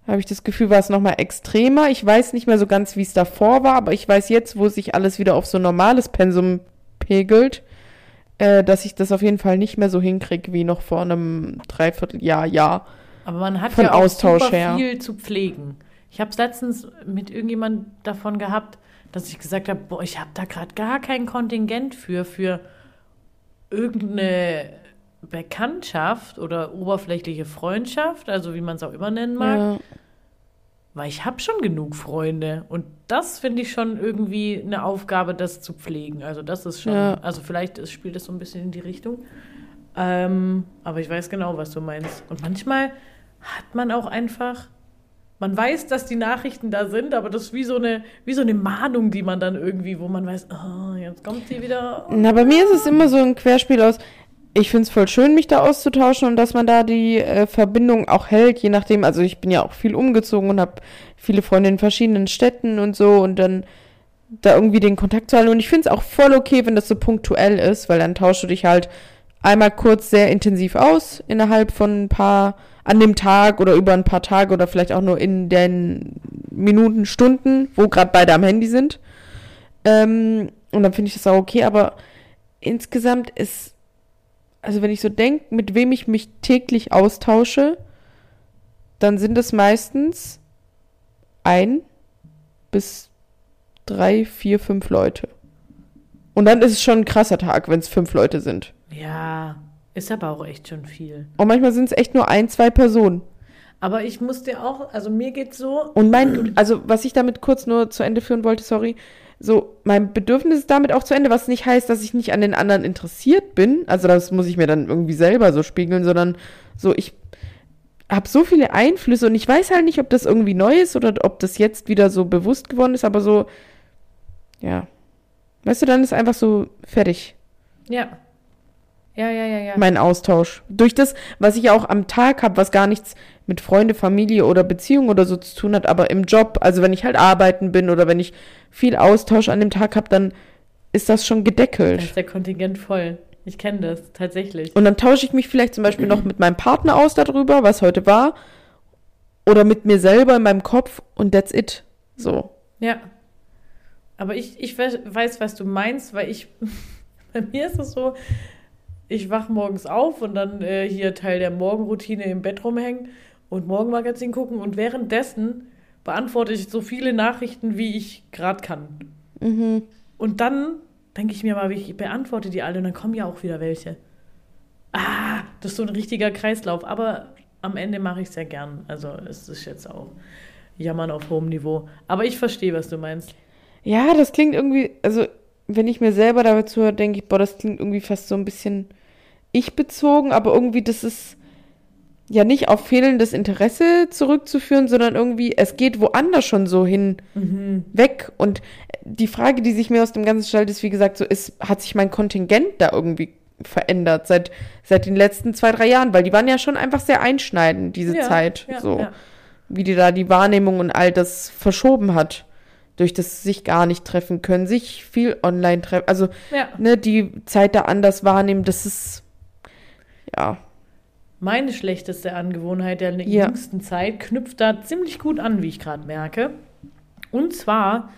habe ich das Gefühl, war es nochmal extremer. Ich weiß nicht mehr so ganz, wie es davor war, aber ich weiß jetzt, wo sich alles wieder auf so normales Pensum pegelt, äh, dass ich das auf jeden Fall nicht mehr so hinkriege wie noch vor einem Dreivierteljahr, Jahr. aber man hat Von ja auch Austausch super her. viel zu pflegen. Ich habe es letztens mit irgendjemand davon gehabt, dass ich gesagt habe, boah, ich habe da gerade gar kein Kontingent für, für irgendeine Bekanntschaft oder oberflächliche Freundschaft, also wie man es auch immer nennen mag. Ja. Weil ich habe schon genug Freunde und das finde ich schon irgendwie eine Aufgabe, das zu pflegen. Also das ist schon, Ja. also vielleicht ist, spielt das so ein bisschen in die Richtung. Ähm, aber ich weiß genau, was du meinst. Und manchmal hat man auch einfach, man weiß, dass die Nachrichten da sind, aber das ist wie so eine, wie so eine Mahnung, die man dann irgendwie, wo man weiß, oh, jetzt kommt sie wieder. Na, bei mir ist es immer so ein Querspiel aus. Ich finde es voll schön, mich da auszutauschen und dass man da die äh, Verbindung auch hält, je nachdem. Also ich bin ja auch viel umgezogen und habe viele Freunde in verschiedenen Städten und so und dann da irgendwie den Kontakt zu halten. Und ich finde es auch voll okay, wenn das so punktuell ist, weil dann tauschst du dich halt einmal kurz sehr intensiv aus, innerhalb von ein paar, an dem Tag oder über ein paar Tage oder vielleicht auch nur in den Minuten, Stunden, wo gerade beide am Handy sind. Ähm, und dann finde ich das auch okay, aber insgesamt ist, also wenn ich so denke, mit wem ich mich täglich austausche, dann sind es meistens ein bis drei, vier, fünf Leute. Und dann ist es schon ein krasser Tag, wenn es fünf Leute sind. Ja, ist aber auch echt schon viel. Und manchmal sind es echt nur ein, zwei Personen. Aber ich muss dir auch, also mir geht's so, Und mein, also was ich damit kurz nur zu Ende führen wollte, sorry, so, mein Bedürfnis ist damit auch zu Ende, was nicht heißt, dass ich nicht an den anderen interessiert bin. Also das muss ich mir dann irgendwie selber so spiegeln, sondern so, ich habe so viele Einflüsse und ich weiß halt nicht, ob das irgendwie neu ist oder ob das jetzt wieder so bewusst geworden ist, aber so, ja. Weißt du, dann ist einfach so fertig, ja. Ja, ja, ja, ja. mein Austausch. Durch das, was ich auch am Tag habe, was gar nichts mit Freunde, Familie oder Beziehung oder so zu tun hat, aber im Job, also wenn ich halt arbeiten bin oder wenn ich viel Austausch an dem Tag habe, dann ist das schon Da gedeckelt. ist der Kontingent voll. Ich kenne das tatsächlich. Und dann tausche ich mich vielleicht zum Beispiel noch mit meinem Partner aus darüber, was heute war, oder mit mir selber in meinem Kopf und that's it. So. Ja. Aber ich, ich we- weiß, was du meinst, weil ich, bei mir ist es so, ich wach morgens auf und dann äh, hier Teil der Morgenroutine im Bett rumhängen und Morgenmagazin gucken und währenddessen beantworte ich so viele Nachrichten, wie ich gerade kann. Mhm. Und dann denke ich mir mal, ich beantworte die alle und dann kommen ja auch wieder welche. Ah, das ist so ein richtiger Kreislauf. Aber am Ende mache ich es ja gern. Also es ist jetzt auch Jammern auf hohem Niveau. Aber ich verstehe, was du meinst. Ja, das klingt irgendwie, also wenn ich mir selber dabei zuhöre, denke ich, boah, das klingt irgendwie fast so ein bisschen ich-bezogen, aber irgendwie, das ist ja nicht auf fehlendes Interesse zurückzuführen, sondern irgendwie, es geht woanders schon so hin Mhm. weg. Und die Frage, die sich mir aus dem Ganzen stellt, ist, wie gesagt, so ist, hat sich mein Kontingent da irgendwie verändert seit, seit den letzten zwei, drei Jahren, weil die waren ja schon einfach sehr einschneidend, diese Ja, Zeit. ja, so, ja. wie die da die Wahrnehmung und all das verschoben hat. Durch das sich gar nicht treffen können, sich viel online treffen, also ne, die Zeit da anders wahrnehmen, das ist ja. Meine schlechteste Angewohnheit der Ja. jüngsten Zeit knüpft da ziemlich gut an, wie ich gerade merke. Und zwar,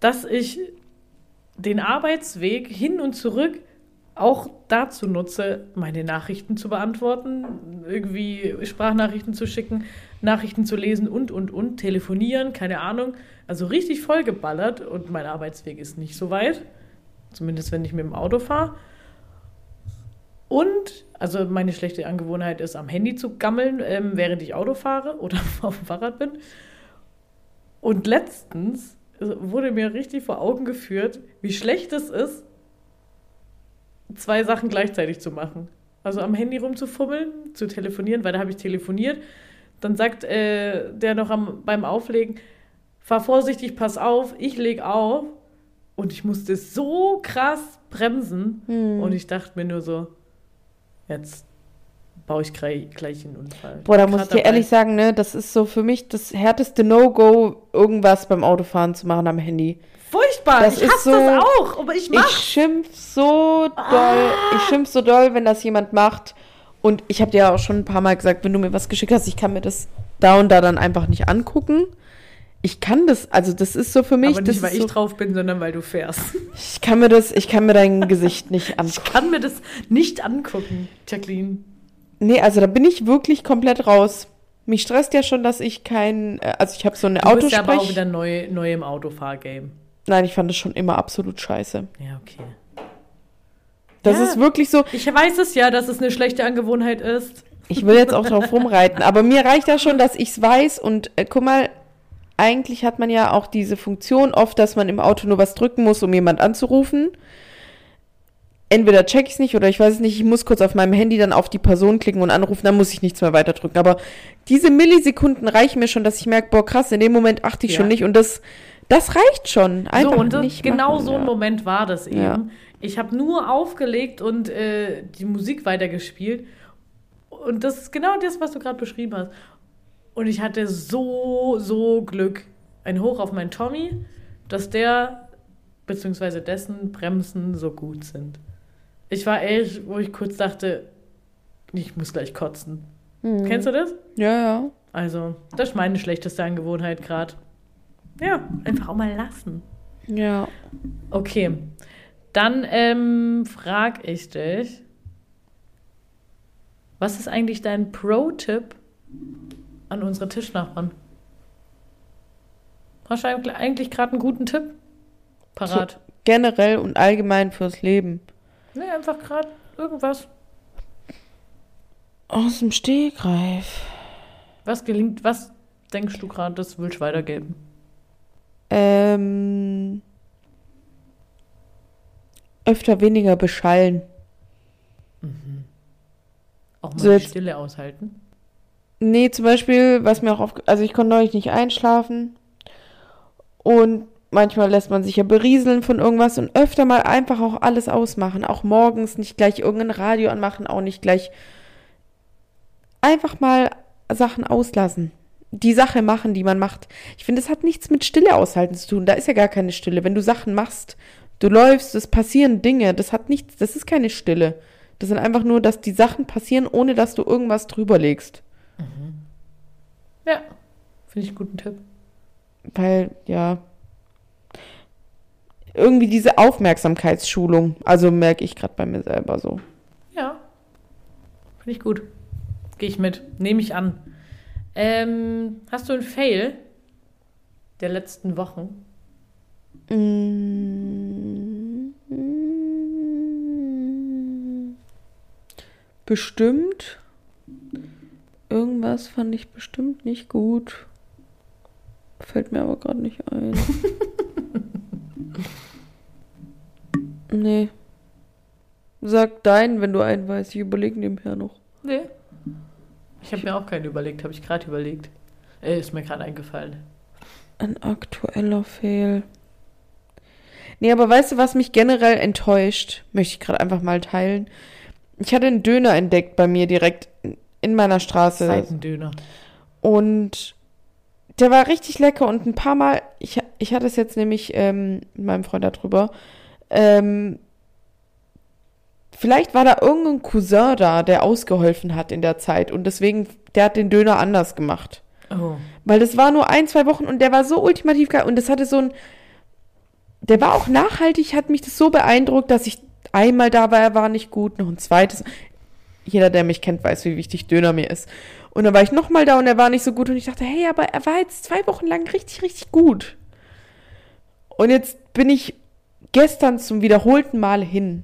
dass ich den Arbeitsweg hin und zurück auch dazu nutze, meine Nachrichten zu beantworten, irgendwie Sprachnachrichten zu schicken, Nachrichten zu lesen und, und, und, telefonieren, keine Ahnung. Also richtig vollgeballert und mein Arbeitsweg ist nicht so weit. Zumindest wenn ich mit dem Auto fahre. Und, also meine schlechte Angewohnheit ist, am Handy zu gammeln, ähm, während ich Auto fahre oder auf dem Fahrrad bin. Und letztens äh, wurde mir richtig vor Augen geführt, wie schlecht es ist, zwei Sachen gleichzeitig zu machen. Also am Handy rumzufummeln, zu telefonieren, weil da habe ich telefoniert. Dann sagt äh, der noch am, beim Auflegen, fahr vorsichtig, pass auf, ich leg auf. Und ich musste so krass bremsen. Hm. Und ich dachte mir nur so, jetzt baue ich gleich, einen Unfall. Boah, da muss ich dir ehrlich sagen, ne, das ist so für mich das härteste No-Go, irgendwas beim Autofahren zu machen am Handy. Furchtbar, Das ich ist hasse so- das auch, aber ich Ich mach. schimpf so doll, Ah. ich schimpf so doll, wenn das jemand macht. Und ich habe dir ja auch schon ein paar Mal gesagt, wenn du mir was geschickt hast, ich kann mir das da und da dann einfach nicht angucken. Ich kann das, also das ist so für mich, aber nicht, weil ich so, drauf bin, sondern weil du fährst. ich kann mir das, ich kann mir dein Gesicht nicht Ich angucken. kann mir das nicht angucken, Jacqueline. Nee, also da bin ich wirklich komplett raus. Mich stresst ja schon, dass ich kein, äh, also ich habe so eine Du bist ja aber auch Autosprech. wieder neu, neu im Autofahrgame. Nein, ich fand das schon immer absolut scheiße. Ja, okay. Das Ja. ist wirklich so, Ich weiß es ja, dass es eine schlechte Angewohnheit ist. ich will jetzt auch drauf rumreiten, aber mir reicht das schon, dass ich es weiß und äh, guck mal, eigentlich hat man ja auch diese Funktion oft, dass man im Auto nur was drücken muss, um jemand anzurufen. Entweder check ich es nicht oder ich weiß es nicht, ich muss kurz auf meinem Handy dann auf die Person klicken und anrufen, dann muss ich nichts mehr weiter drücken. Aber diese Millisekunden reichen mir schon, dass ich merke, boah, krass, in dem Moment achte ich Ja. schon nicht und das, das reicht schon. Einfach so, und das, nicht genau machen, so ein ja. Moment war das eben. Ja. Ich habe nur aufgelegt und äh, die Musik weitergespielt. Und das ist genau das, was du gerade beschrieben hast. Und ich hatte so, so Glück. Ein Hoch auf meinen Tommy, dass der beziehungsweise dessen Bremsen so gut sind. Ich war ehrlich, wo ich kurz dachte, ich muss gleich kotzen. Mhm. Kennst du das? Ja, ja. Also, das ist meine schlechteste Angewohnheit gerade. Ja, einfach auch mal lassen. Ja. Okay, dann ähm, frag ich dich, was ist eigentlich dein Pro-Tipp an unsere Tischnachbarn? Hast du eigentlich- gerade einen guten Tipp? Parat. Generell und allgemein fürs Leben. Nee, einfach gerade irgendwas. Aus dem Stegreif. Was gelingt, was denkst du gerade, das willst du weitergeben? Ähm, öfter weniger beschallen. Auch mal So die Stille aushalten? Nee, zum Beispiel, was mir auch auf, also ich konnte neulich nicht einschlafen. Und manchmal lässt man sich ja berieseln von irgendwas und öfter mal einfach auch alles ausmachen. Auch morgens nicht gleich irgendein Radio anmachen, auch nicht gleich einfach mal Sachen auslassen. Die Sache machen, die man macht. Ich finde, das hat nichts mit Stille aushalten zu tun. Da ist ja gar keine Stille. Wenn du Sachen machst, du läufst, es passieren Dinge, das hat nichts, das ist keine Stille. Das sind einfach nur, dass die Sachen passieren, ohne dass du irgendwas drüber legst. Ja, finde ich einen guten Tipp. Weil, ja. Irgendwie diese Aufmerksamkeitsschulung. Also merke ich gerade bei mir selber so. Ja, finde ich gut. Gehe ich mit. Nehme ich an. Ähm, hast du einen Fail der letzten Wochen? Mm. bestimmt. Irgendwas fand ich bestimmt nicht gut. Fällt mir aber gerade nicht ein. nee. Sag deinen, wenn du einen weißt. Ich überlege nebenher noch. Nee. Ich habe mir auch keinen überlegt, habe ich gerade überlegt. Äh, ist mir gerade eingefallen. Ein aktueller Fail. Nee, aber weißt du, was mich generell enttäuscht? Möchte ich gerade einfach mal teilen. Ich hatte einen Döner entdeckt bei mir direkt in meiner Straße. Seitendöner. Und der war richtig lecker und ein paar Mal, ich, ich hatte es jetzt nämlich ähm, mit meinem Freund darüber, ähm, vielleicht war da irgendein Cousin da, der ausgeholfen hat in der Zeit und deswegen, der hat den Döner anders gemacht. Oh. Weil das war nur ein, zwei Wochen und der war so ultimativ geil und das hatte so ein, der war auch nachhaltig, hat mich das so beeindruckt, dass ich einmal da war, er war nicht gut, noch ein zweites. Jeder, der mich kennt, weiß, wie wichtig Döner mir ist. Und dann war ich nochmal da und er war nicht so gut und ich dachte, hey, aber er war jetzt zwei Wochen lang richtig, richtig gut. Und jetzt bin ich gestern zum wiederholten Mal hin.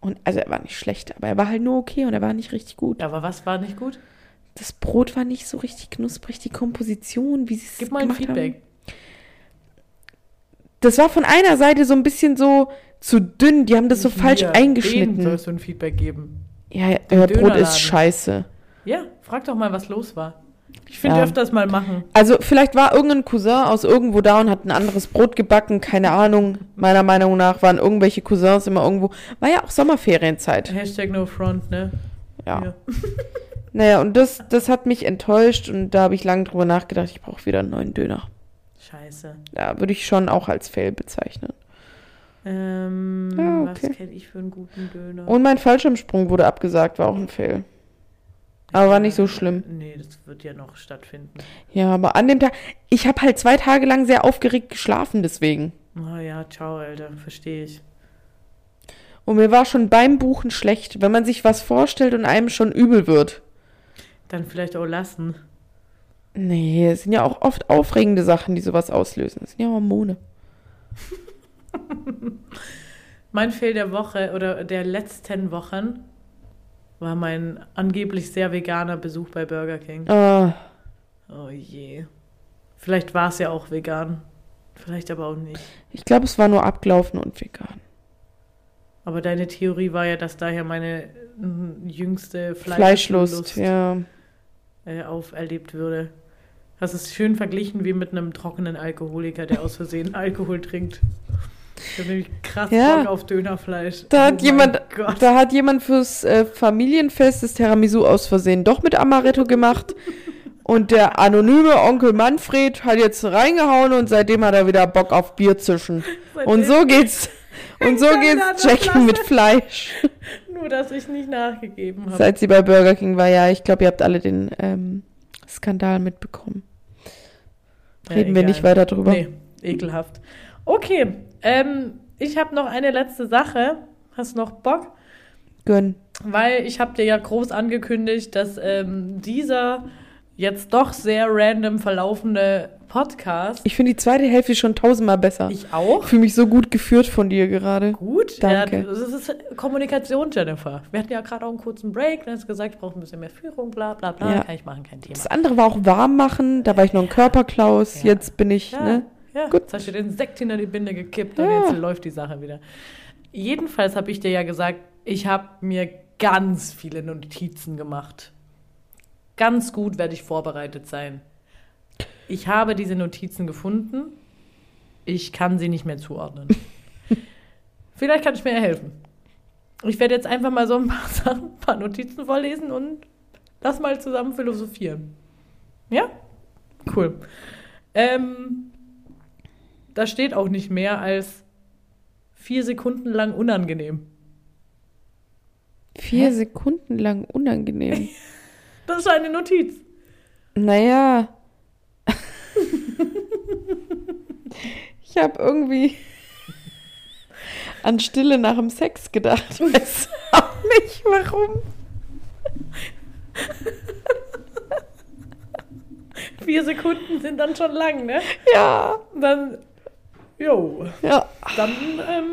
Und also er war nicht schlecht, aber er war halt nur okay und er war nicht richtig gut. Ja, aber was war nicht gut? Das Brot war nicht so richtig knusprig, die Komposition, wie sie es Gib mal ein gemacht Feedback. haben. Das war von einer Seite so ein bisschen so zu dünn, die haben das so falsch Hier, Denen eingeschnitten. sollst du ein Feedback geben. Ja, ja, euer Brot ist scheiße. Ja, frag doch mal, was los war. Ich finde Ja. öfters mal machen. Also vielleicht war irgendein Cousin aus irgendwo da und hat ein anderes Brot gebacken, keine Ahnung. Meiner Meinung nach waren irgendwelche Cousins immer irgendwo. War ja auch Sommerferienzeit. Hashtag no front, ne? Ja. Hier. Naja, und das, das hat mich enttäuscht und da habe ich lange drüber nachgedacht, ich brauche wieder einen neuen Döner. Scheiße. Ja, würde ich schon auch als Fail bezeichnen. Ähm, Ja, okay. was kenne ich für einen guten Döner? Und mein Fallschirmsprung wurde abgesagt, war auch ein Fail. Aber war nicht so schlimm. Nee, das wird ja noch stattfinden. Ja, aber an dem Tag, ich habe halt zwei Tage lang sehr aufgeregt geschlafen deswegen. Oh ja, ciao, Alter. Verstehe ich. Und mir war schon beim Buchen schlecht, wenn man sich was vorstellt und einem schon übel wird. Dann vielleicht auch lassen. Nee, es sind ja auch oft aufregende Sachen, die sowas auslösen. Es sind ja Hormone. Mein Fehl der Woche oder der letzten Wochen war mein angeblich sehr veganer Besuch bei Burger King. Ah, Oh je. Vielleicht war es ja auch vegan. Vielleicht aber auch nicht. ich glaube, es war nur abgelaufen und vegan. Aber deine Theorie war ja, dass daher meine jüngste Fleischlust, Fleischlust, ja. äh, auferlebt würde. Hast es schön verglichen wie mit einem trockenen Alkoholiker, der aus Versehen Alkohol trinkt. Ich habe nämlich krass Ja. Bock auf Dönerfleisch. Da hat mein jemand- Gott. Da hat jemand fürs äh, Familienfest das Tiramisu aus Versehen doch mit Amaretto gemacht. Und der anonyme Onkel Manfred hat jetzt reingehauen und seitdem hat er wieder Bock auf Bier zischen. Und so geht's. Und so geht's Jackie mit Fleisch. Nur, dass ich nicht nachgegeben habe. Seit sie bei Burger King war, ja, ich glaube, ihr habt alle den ähm, Skandal mitbekommen. Ja, Reden wir egal. nicht weiter drüber. Nee, ekelhaft. Okay, ähm, ich habe noch eine letzte Sache. Hast du noch Bock? Gönn. Weil ich habe dir ja groß angekündigt, dass ähm, dieser jetzt doch sehr random verlaufende Podcast, Ich finde die zweite Hälfte schon tausendmal besser. Ich, ich auch, fühle mich so gut geführt von dir gerade. gut. Danke. Ja, das ist Kommunikation, Jennifer. Wir hatten ja gerade auch einen kurzen Break. Dann hast du gesagt, ich brauche ein bisschen mehr Führung, bla bla bla. Ja. Kann ich machen, kein Thema. Das andere war auch warm machen. Da war ich noch ein Körperklaus. Ja. Jetzt bin ich, ne? Ja. Gut. Jetzt hast du den Sekt hinter die Binde gekippt und Ja. jetzt läuft die Sache wieder. Jedenfalls habe ich dir ja gesagt, ich habe mir ganz viele Notizen gemacht. Ganz gut werde ich vorbereitet sein. Ich habe diese Notizen gefunden. Ich kann sie nicht mehr zuordnen. Vielleicht kann ich mir ja helfen. Ich werde jetzt einfach mal so ein paar Sachen, ein paar Notizen vorlesen und lass mal zusammen philosophieren. Ja? Cool. Ähm, da steht auch nicht mehr als vier Sekunden lang unangenehm. Vier Hä? Sekunden lang unangenehm. Das ist eine Notiz. naja. ich habe irgendwie an Stille nach dem Sex gedacht. Weiß auch nicht warum. Vier Sekunden sind dann schon lang, ne? Ja. Dann, jo, Ja. dann, ähm,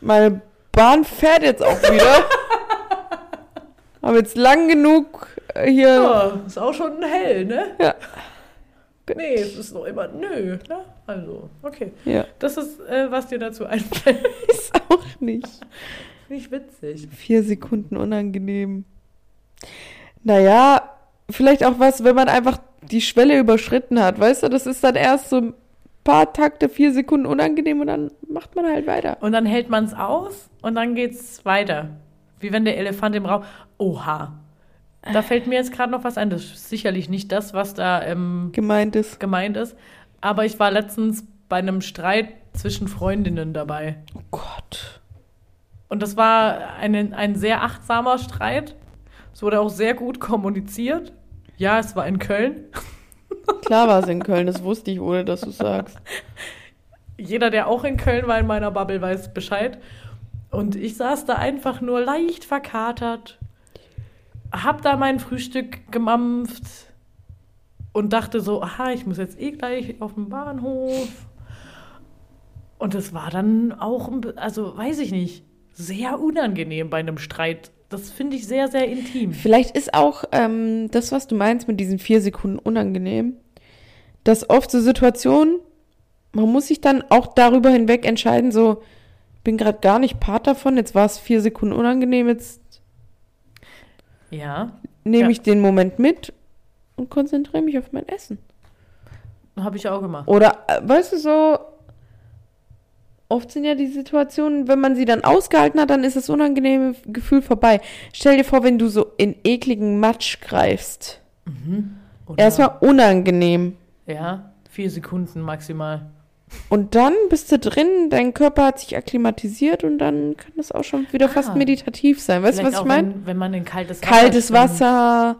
Meine Bahn fährt jetzt auch wieder. Haben jetzt lang genug äh, hier. Ja, ist auch schon hell, ne? Ja. Nee, es ist noch immer nö, ne? Also, okay. Ja. Das ist, äh, was dir dazu einfällt. Ist auch nicht. Nicht witzig. Vier Sekunden unangenehm. Naja, vielleicht auch was, wenn man einfach die Schwelle überschritten hat. Weißt du, das ist dann erst so paar Takte, vier Sekunden unangenehm und dann macht man halt weiter. Und dann hält man es aus und dann geht's weiter. Wie wenn der Elefant im Raum. Oha. Da fällt mir jetzt gerade noch was ein. Das ist sicherlich nicht das, was da ähm, Gemeint ist. gemeint ist. Aber ich war letztens bei einem Streit zwischen Freundinnen dabei. Oh Gott. Und das war eine, ein sehr achtsamer Streit. Es wurde auch sehr gut kommuniziert. Ja, es war in Köln. Klar war es in Köln, das wusste ich, ohne dass du sagst. Jeder, der auch in Köln war in meiner Bubble, weiß Bescheid. Und ich saß da einfach nur leicht verkatert, hab da mein Frühstück gemampft und dachte so, aha, ich muss jetzt eh gleich auf den Bahnhof. Und es war dann auch, also weiß ich nicht, sehr unangenehm bei einem Streit. Das finde ich sehr, sehr intim. Vielleicht ist auch ähm, das, was du meinst mit diesen vier Sekunden unangenehm, dass oft so Situationen, man muss sich dann auch darüber hinweg entscheiden, so, bin gerade gar nicht Part davon, jetzt war es vier Sekunden unangenehm, jetzt Ja, nehme Ja. ich den Moment mit und konzentriere mich auf mein Essen. habe ich auch gemacht. Oder, äh, weißt du, so, oft sind ja die Situationen, wenn man sie dann ausgehalten hat, dann ist das unangenehme Gefühl vorbei. Stell dir vor, wenn du so in ekligen Matsch greifst. Oder- Erstmal unangenehm. Ja, vier Sekunden maximal. Und dann bist du drin, dein Körper hat sich akklimatisiert und dann kann das auch schon wieder Ah. fast meditativ sein. Weißt du, was ich meine? Wenn, wenn man in kaltes Wasser Kaltes. Wasser.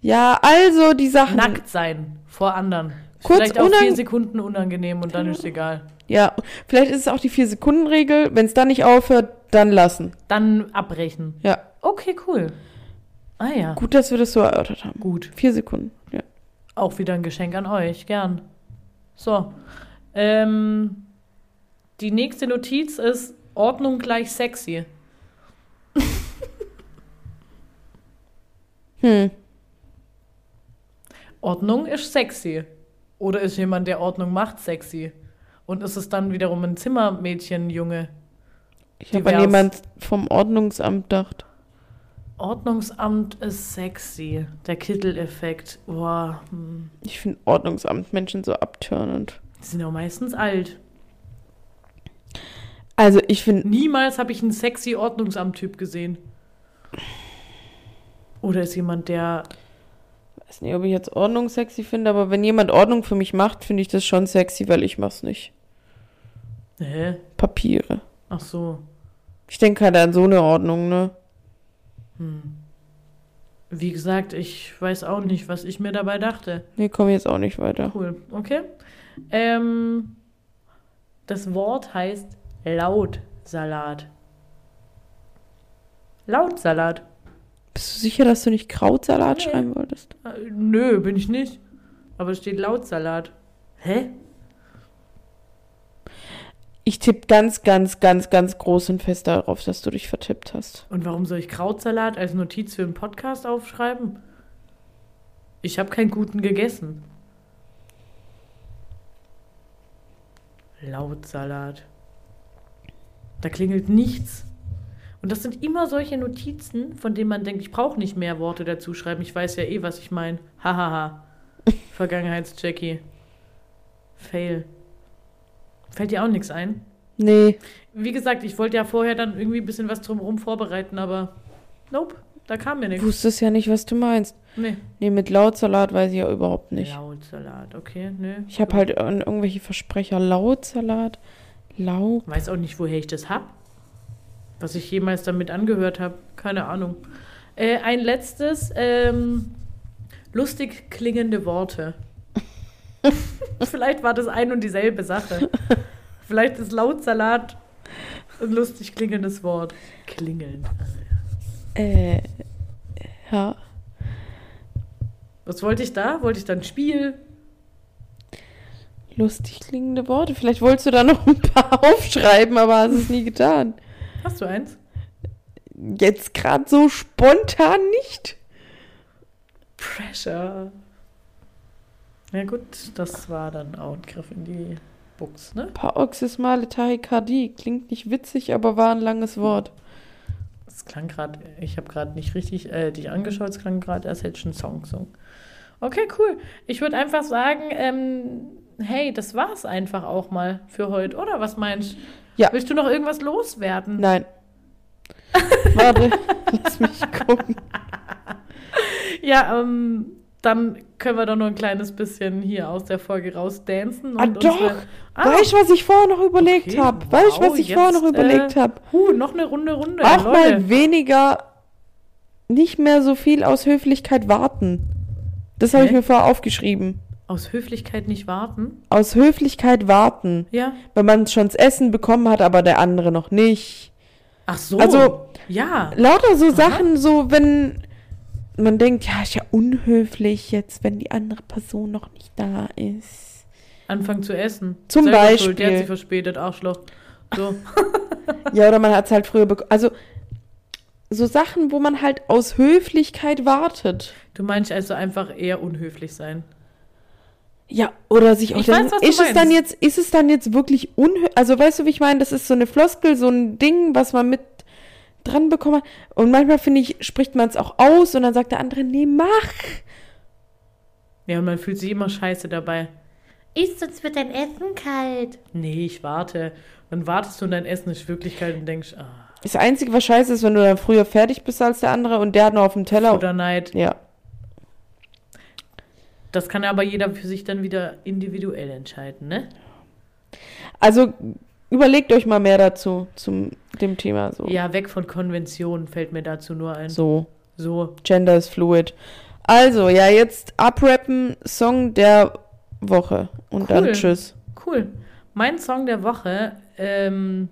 Ja, also die Sachen. Nackt sein vor anderen. Kurz Vielleicht auch vier Sekunden unangenehm und dann ist egal. Ja, vielleicht ist es auch die Vier-Sekunden-Regel. Wenn es dann nicht aufhört, dann lassen. Dann abbrechen. Ja, Okay, cool. Ah ja, gut, dass wir das so erörtert haben. gut. Vier Sekunden. Ja. Auch wieder ein Geschenk an euch, gern. So. Ähm, die nächste Notiz ist Ordnung gleich sexy. Hm. Ordnung ist sexy. Oder ist jemand, der Ordnung macht, sexy? Und ist es dann wiederum ein Zimmermädchen, Junge? Ich habe an Divers. jemand vom Ordnungsamt gedacht. Ordnungsamt ist sexy. Der Kittel-Effekt. Boah, hm. Ich finde Ordnungsamt Menschen so abtörnend. die sind ja meistens alt. Also ich finde, Niemals habe ich einen sexy Ordnungsamt-Typ gesehen. Oder ist jemand, der. weiß nicht, ob ich jetzt Ordnung sexy finde, aber wenn jemand Ordnung für mich macht, finde ich das schon sexy, weil ich mach's nicht. Hä? Papiere. Ach so. Ich denke halt an so eine Ordnung, ne? Hm. Wie gesagt, ich weiß auch nicht, was ich mir dabei dachte. Nee, komme jetzt auch nicht weiter. Cool, okay. Ähm, das Wort heißt Lautsalat. Lautsalat. Bist du sicher, dass du nicht Krautsalat Nee. schreiben wolltest? Äh, nö, bin ich nicht. Aber es steht Lautsalat. Hä? Ich tippe ganz, ganz, ganz, ganz groß und fest darauf, dass du dich vertippt hast. Und warum soll ich Krautsalat als Notiz für einen Podcast aufschreiben? Ich habe keinen guten gegessen. Lautsalat. Da klingelt nichts. Und das sind immer solche Notizen, von denen man denkt, ich brauche nicht mehr Worte dazu schreiben. Ich weiß ja eh, was ich meine. Hahaha. Vergangenheits-Jackie. Fail. Fällt dir auch nichts ein? Nee, Wie gesagt, ich wollte ja vorher dann irgendwie ein bisschen was drumherum vorbereiten, aber nope, da kam mir du nichts. wusstest ja nicht, was du meinst. Nee. Nee, mit Lautsalat weiß ich ja überhaupt nicht. Lautsalat, okay, nö. Ich habe halt irgendwelche Versprecher. Lautsalat, Lau. Weiß auch nicht, woher ich das hab. Was ich jemals damit angehört habe. Keine Ahnung. Äh, ein letztes, ähm, lustig klingende Worte. Vielleicht war das ein und dieselbe Sache. Vielleicht ist Lautsalat ein lustig klingendes Wort. Klingeln. Äh, ja. Was wollte ich da? Wollte ich dann Spiel? Lustig klingende Worte. Vielleicht wolltest du da noch ein paar aufschreiben, aber hast es nie getan. Hast du eins? jetzt gerade so spontan nicht. Pressure. Ja gut, das war dann auch ein Griff in die Buchs, ne? Paroxysmale Tachykardie. Klingt nicht witzig, aber war ein langes Wort. Es klang gerade, ich habe gerade nicht richtig äh, dich angeschaut, es klang gerade, als hätte ich einen Song gesungen. Okay, cool. Ich würde einfach sagen, ähm, hey, das war's einfach auch mal für heute, oder? Was meinst du? Ja. Willst du noch irgendwas loswerden? Nein. Warte, lass mich gucken. Ja, ähm, dann können wir doch nur ein kleines bisschen hier aus der Folge rausdancen. Ah, und doch. Ah, Weißt du, was ich vorher noch überlegt okay, habe? Weißt du, was ich vorher noch jetzt, überlegt äh, habe? Huh, noch eine Runde, Runde. Auch Leute. mal weniger, nicht mehr so viel aus Höflichkeit warten. Das habe ich mir vorher aufgeschrieben. Aus Höflichkeit nicht warten. Aus Höflichkeit warten. Ja. Wenn man schon das Essen bekommen hat, aber der andere noch nicht. Ach so. Also- ja. Lauter so Sachen, so wenn man denkt, ja, ist ja unhöflich jetzt, wenn die andere Person noch nicht da ist. Anfangen zu essen. Zum Selber Beispiel. Schuld, der hat sich verspätet, Arschloch. So. Ja, oder man hat es halt früher bekommen. Also so Sachen, wo man halt aus Höflichkeit wartet. Du meinst also einfach eher unhöflich sein. Ja, oder sich auch Ich denken, weiß, was du ist es dann meinst. jetzt, ist es dann jetzt wirklich unhöflich? Also weißt du, wie ich meine? Das ist so eine Floskel, so ein Ding, was man mit dran bekommen hat. Und manchmal finde ich, spricht man es auch aus und dann sagt der andere, nee, mach. Ja, und man fühlt sich immer scheiße dabei. Ist, sonst wird dein Essen kalt. Nee, ich warte. Dann wartest du und dein Essen ist wirklich kalt und denkst, ah, Das Einzige, was scheiße ist, wenn du dann früher fertig bist als der andere und der hat noch auf dem Teller. oder Neid. Ja. Das kann aber jeder für sich dann wieder individuell entscheiden, ne? Also überlegt euch mal mehr dazu, zum dem Thema. So. Ja, weg von Konventionen fällt mir dazu nur ein. So. So. Gender is fluid. Also, ja, jetzt abrappen, Song der Woche. Und Cool. dann tschüss. Cool. Mein Song der Woche, ähm,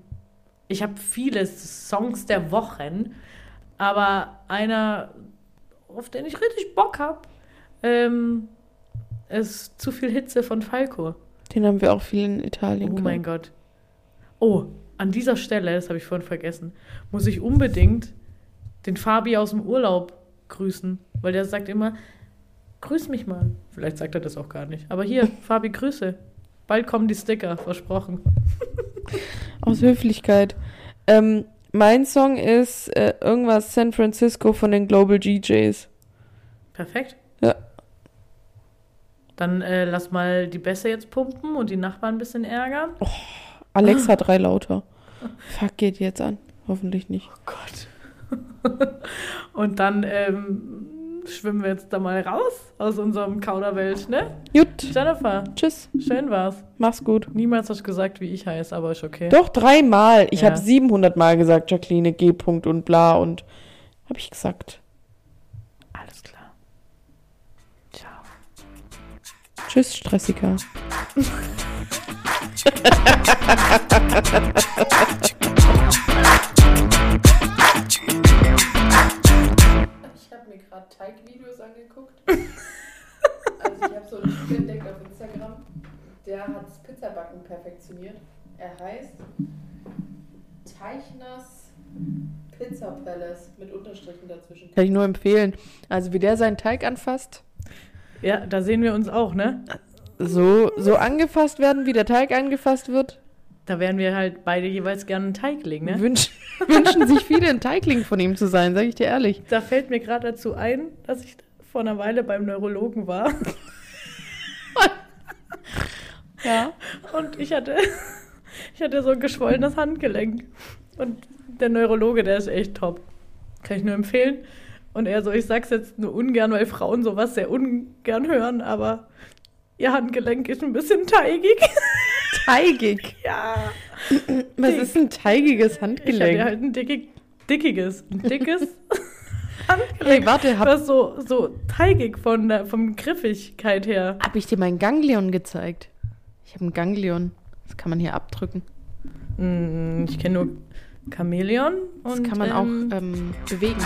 ich habe viele Songs der Wochen, aber einer, auf den ich richtig Bock habe, ähm, ist Zu viel Hitze von Falco. Den haben wir auch viel in Italien. Oh gehabt. mein Gott. Oh, an dieser Stelle, das habe ich vorhin vergessen, muss ich unbedingt den Fabi aus dem Urlaub grüßen, weil der sagt immer, grüß mich mal. Vielleicht sagt er das auch gar nicht. Aber hier, Fabi, Grüße. Bald kommen die Sticker, versprochen. Aus Höflichkeit. Ähm, mein Song ist äh, irgendwas San Francisco von den Global GJs. Perfekt. Ja. Dann äh, lass mal die Bässe jetzt pumpen und die Nachbarn ein bisschen ärgern. Alexa drei lauter. Fuck, geht jetzt an. Hoffentlich nicht. Oh Gott. und dann ähm, schwimmen wir jetzt da mal raus aus unserem Kauderwelsch, ne? Gut. Jennifer, Tschüss. schön war's. Mach's gut. Niemals hast du gesagt, wie ich heiße, aber ist okay. Doch, dreimal. Ich Ja. habe 700 Mal gesagt, Jacqueline, G. -Punkt und bla und habe ich gesagt. Alles klar. Ciao. Tschüss, Stressiker. Ich habe mir gerade Teigvideos angeguckt. also ich habe so einen Typ entdeckt auf Instagram, der hat das Pizzabacken perfektioniert. Er heißt Teichners Pizza Palace mit Unterstrichen dazwischen. Kann ich nur empfehlen. Also wie der seinen Teig anfasst, Ja, da sehen wir uns auch, ne? So, so angefasst werden, wie der Teig angefasst wird, Da wären wir halt beide jeweils gerne einen Teig legen, ne? wünsch, wünschen sich viele ein Teigling von ihm zu sein, sage ich dir ehrlich. Da fällt mir gerade dazu ein, dass ich vor einer Weile beim Neurologen war. Ja. Und ich hatte, ich hatte so ein geschwollenes Handgelenk. Und der Neurologe, der ist echt top. Kann ich nur empfehlen. Und er so, ich sag's jetzt nur ungern, weil Frauen sowas sehr ungern hören, aber ihr Handgelenk ist ein bisschen teigig. Teigig. ja. Was Dick. ist ein teigiges Ich hatte Handgelenk? halt ein dickig, dickiges, ein dickes Handgelenk. Hey, warte, hab, Was so, so teigig von der vom Griffigkeit her. hab ich dir mein Ganglion gezeigt? Ich habe ein Ganglion. Das kann man hier abdrücken. Mm, Ich kenne nur Chamäleon Das und kann man ähm, auch ähm, bewegen.